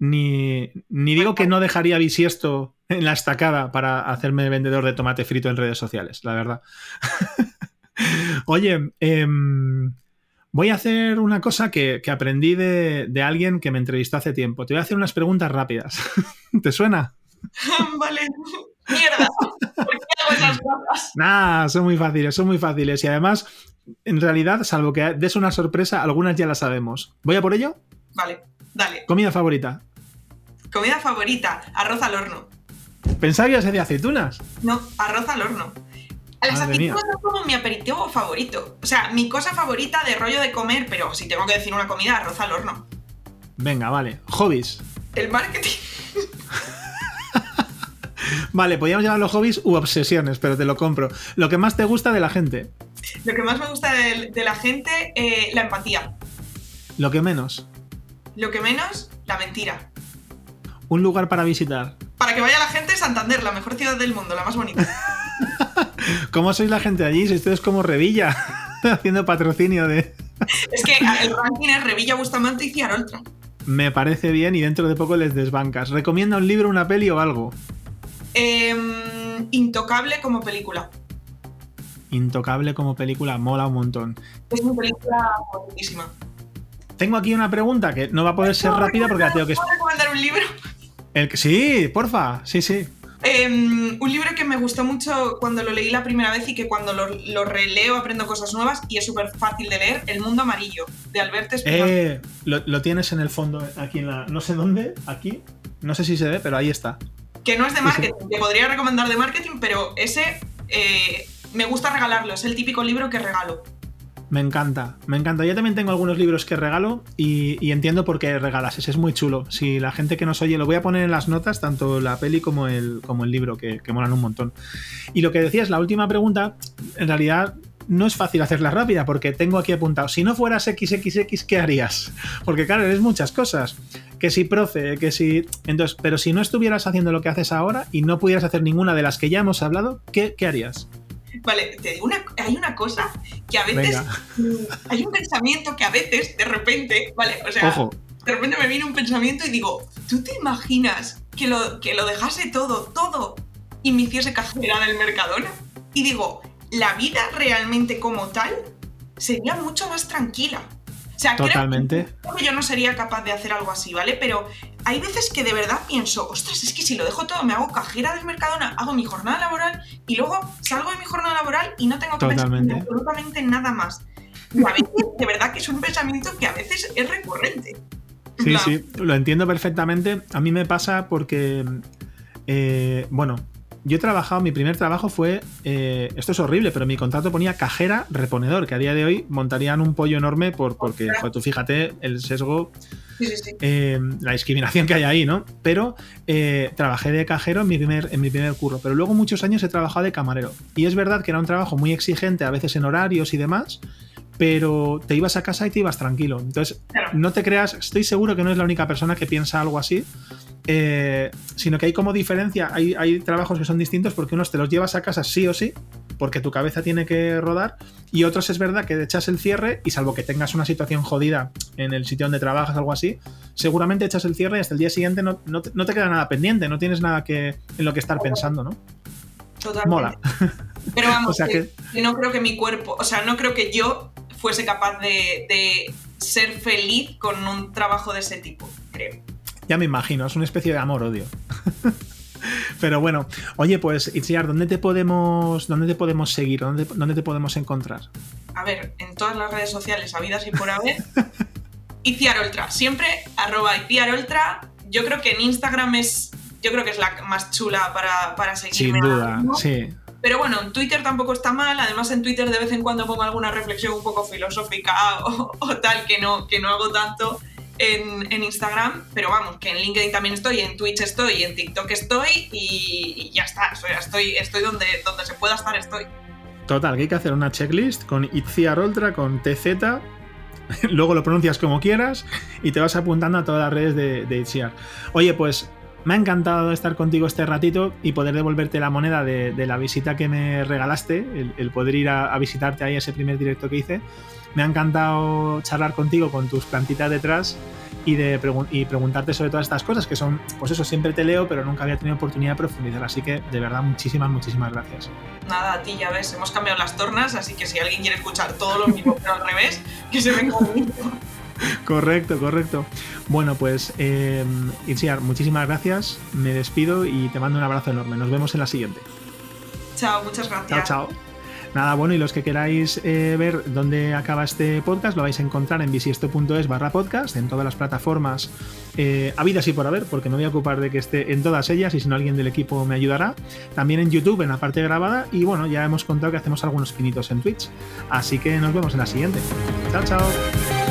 ni, ni digo que no dejaría bisiesto en la estacada para hacerme vendedor de tomate frito en redes sociales, la verdad. Oye, em, voy a hacer una cosa que, que aprendí de, de alguien que me entrevistó hace tiempo. Te voy a hacer unas preguntas rápidas. ¿Te suena? vale. Mierda. ¿Por qué hago esas cosas? Nah, son muy fáciles, son muy fáciles. Y además, en realidad, salvo que des una sorpresa, algunas ya las sabemos. ¿Voy a por ello? Vale, dale. Comida favorita. Comida favorita, arroz al horno. Pensaba que ibas a decir aceitunas. No, arroz al horno. Las aceitunas son como mi aperitivo favorito. O sea, mi cosa favorita de rollo de comer, pero si tengo que decir una comida, arroz al horno. Venga, vale. Hobbies. El marketing. Vale, podríamos llamarlo hobbies u obsesiones, pero te lo compro. Lo que más te gusta de la gente. Lo que más me gusta de, de la gente, eh, la empatía. Lo que menos. Lo que menos, la mentira. Un lugar para visitar. Para que vaya la gente, Santander, la mejor ciudad del mundo, la más bonita. ¿Cómo sois la gente allí? Si ustedes como Revilla, haciendo patrocinio de... es que el ranking es Revilla, Bustamante y Ciaroltra. Me parece bien y dentro de poco les desbancas. ¿Recomienda un libro, una peli o algo? Em, intocable como película. Intocable como película, mola un montón. Es mi película favoritísima. Tengo aquí una pregunta que no va a poder ser rápida porque la tengo que... ¿Puedo recomendar un libro? El que- Sí, porfa, sí, sí. Em, un libro que me gustó mucho cuando lo leí la primera vez y que cuando lo, lo releo aprendo cosas nuevas y es súper fácil de leer, El Mundo Amarillo, de Alberto Espinosa. Eh, lo, lo tienes en el fondo, aquí en la... No sé dónde, aquí. No sé si se ve, pero ahí está. que no es de sí. marketing, que podría recomendar de marketing, pero ese eh, me gusta regalarlo, es el típico libro que regalo. Me encanta, me encanta. Yo también tengo algunos libros que regalo y, entiendo por qué regalas. Ese es muy chulo. Si la gente que nos oye, lo voy a poner en las notas, tanto la peli como el, como el libro, que, que molan un montón. Y lo que decías, la última pregunta, en realidad no es fácil hacerla rápida porque tengo aquí apuntado, si no fueras XXX, ¿qué harías? Porque claro, eres muchas cosas. Que si profe, que si... Entonces, pero si no estuvieras haciendo lo que haces ahora y no pudieras hacer ninguna de las que ya hemos hablado, ¿qué, qué harías? Vale, te digo una, hay una cosa que a veces, Venga, hay un pensamiento que a veces, de repente, ¿vale? O sea, ojo. de repente me viene un pensamiento y digo, ¿tú te imaginas que lo, que lo dejase todo, todo, y me hiciese cajera del Mercadona? Y digo, la vida realmente como tal sería mucho más tranquila. O sea, Totalmente. Creo que yo no sería capaz de hacer algo así, ¿vale? Pero hay veces que de verdad pienso, ostras, es que si lo dejo todo, me hago cajera del Mercadona, hago mi jornada laboral y luego salgo de mi jornada laboral y no tengo que pensar Totalmente. en absolutamente nada más. Y a veces, de verdad que es un pensamiento que a veces es recurrente. En Sí, sí, lo entiendo perfectamente. A mí me pasa porque, eh, bueno, yo he trabajado, mi primer trabajo fue, eh, esto es horrible, pero mi contrato ponía cajera reponedor, que a día de hoy montarían un pollo enorme por, porque, joder, tú fíjate, el sesgo, Sí, sí, sí. eh, la discriminación que hay ahí, ¿no? Pero eh, trabajé de cajero en mi, primer, en mi primer curro, pero luego muchos años he trabajado de camarero. Y es verdad que era un trabajo muy exigente, a veces en horarios y demás, pero te ibas a casa y te ibas tranquilo. Entonces, no te creas, estoy seguro que no es la única persona que piensa algo así, eh, sino que hay como diferencia, hay, hay, trabajos que son distintos porque unos te los llevas a casa sí o sí, porque tu cabeza tiene que rodar, y otros es verdad que echas el cierre y salvo que tengas una situación jodida en el sitio donde trabajas, algo así, seguramente echas el cierre y hasta el día siguiente no, no, te, no te queda nada pendiente, no tienes nada que, en lo que estar pensando, ¿no? Totalmente. Mola. Pero vamos, que, no creo que mi cuerpo, o sea, no creo que yo fuese capaz de, ser feliz con un trabajo de ese tipo, creo. Ya me imagino, es una especie de amor-odio. Pero bueno, oye, pues Itziar, ¿dónde te podemos, dónde te podemos seguir? ¿Dónde, ¿Dónde te podemos encontrar? A ver, en todas las redes sociales habidas y por haber. Itziar Ultra, siempre arroba Itziar Ultra. Yo creo que en Instagram es, yo creo que es la más chula para, para seguirme. Sin duda, sí. Pero bueno, en Twitter tampoco está mal. Además, en Twitter de vez en cuando pongo alguna reflexión un poco filosófica o, tal que no, que no hago tanto en, Instagram. Pero vamos, que en LinkedIn también estoy, en Twitch estoy, en TikTok estoy y, ya está. estoy, estoy donde, donde se pueda estar, estoy. Total, que hay que hacer una checklist con Itziar Ultra, con TZ. Luego lo pronuncias como quieras y te vas apuntando a todas las redes de, de Itziar. Oye, pues me ha encantado estar contigo este ratito y poder devolverte la moneda de, la visita que me regalaste, el, poder ir a, visitarte ahí ese primer directo que hice. Me ha encantado charlar contigo con tus plantitas detrás y, de y preguntarte sobre todas estas cosas que son, pues eso, siempre te leo, pero nunca había tenido oportunidad de profundizar. Así que, de verdad, muchísimas, muchísimas gracias. Nada, a ti ya ves, hemos cambiado las tornas, así que si alguien quiere escuchar todo lo mismo, pero al revés, que se venga conmigo. correcto, correcto. Bueno, pues eh, muchísimas gracias. Me despido y te mando un abrazo enorme. Nos vemos en la siguiente. Chao, muchas gracias. Chao, chao. Nada, bueno, y los que queráis eh, ver dónde acaba este podcast, lo vais a encontrar en bisiesto.es barra podcast, en todas las plataformas eh, habidas y por haber, porque me voy a ocupar de que esté en todas ellas y si no alguien del equipo me ayudará. También en YouTube, en la parte grabada, y bueno, ya hemos contado que hacemos algunos pinitos en Twitch. Así que nos vemos en la siguiente. Chao, chao.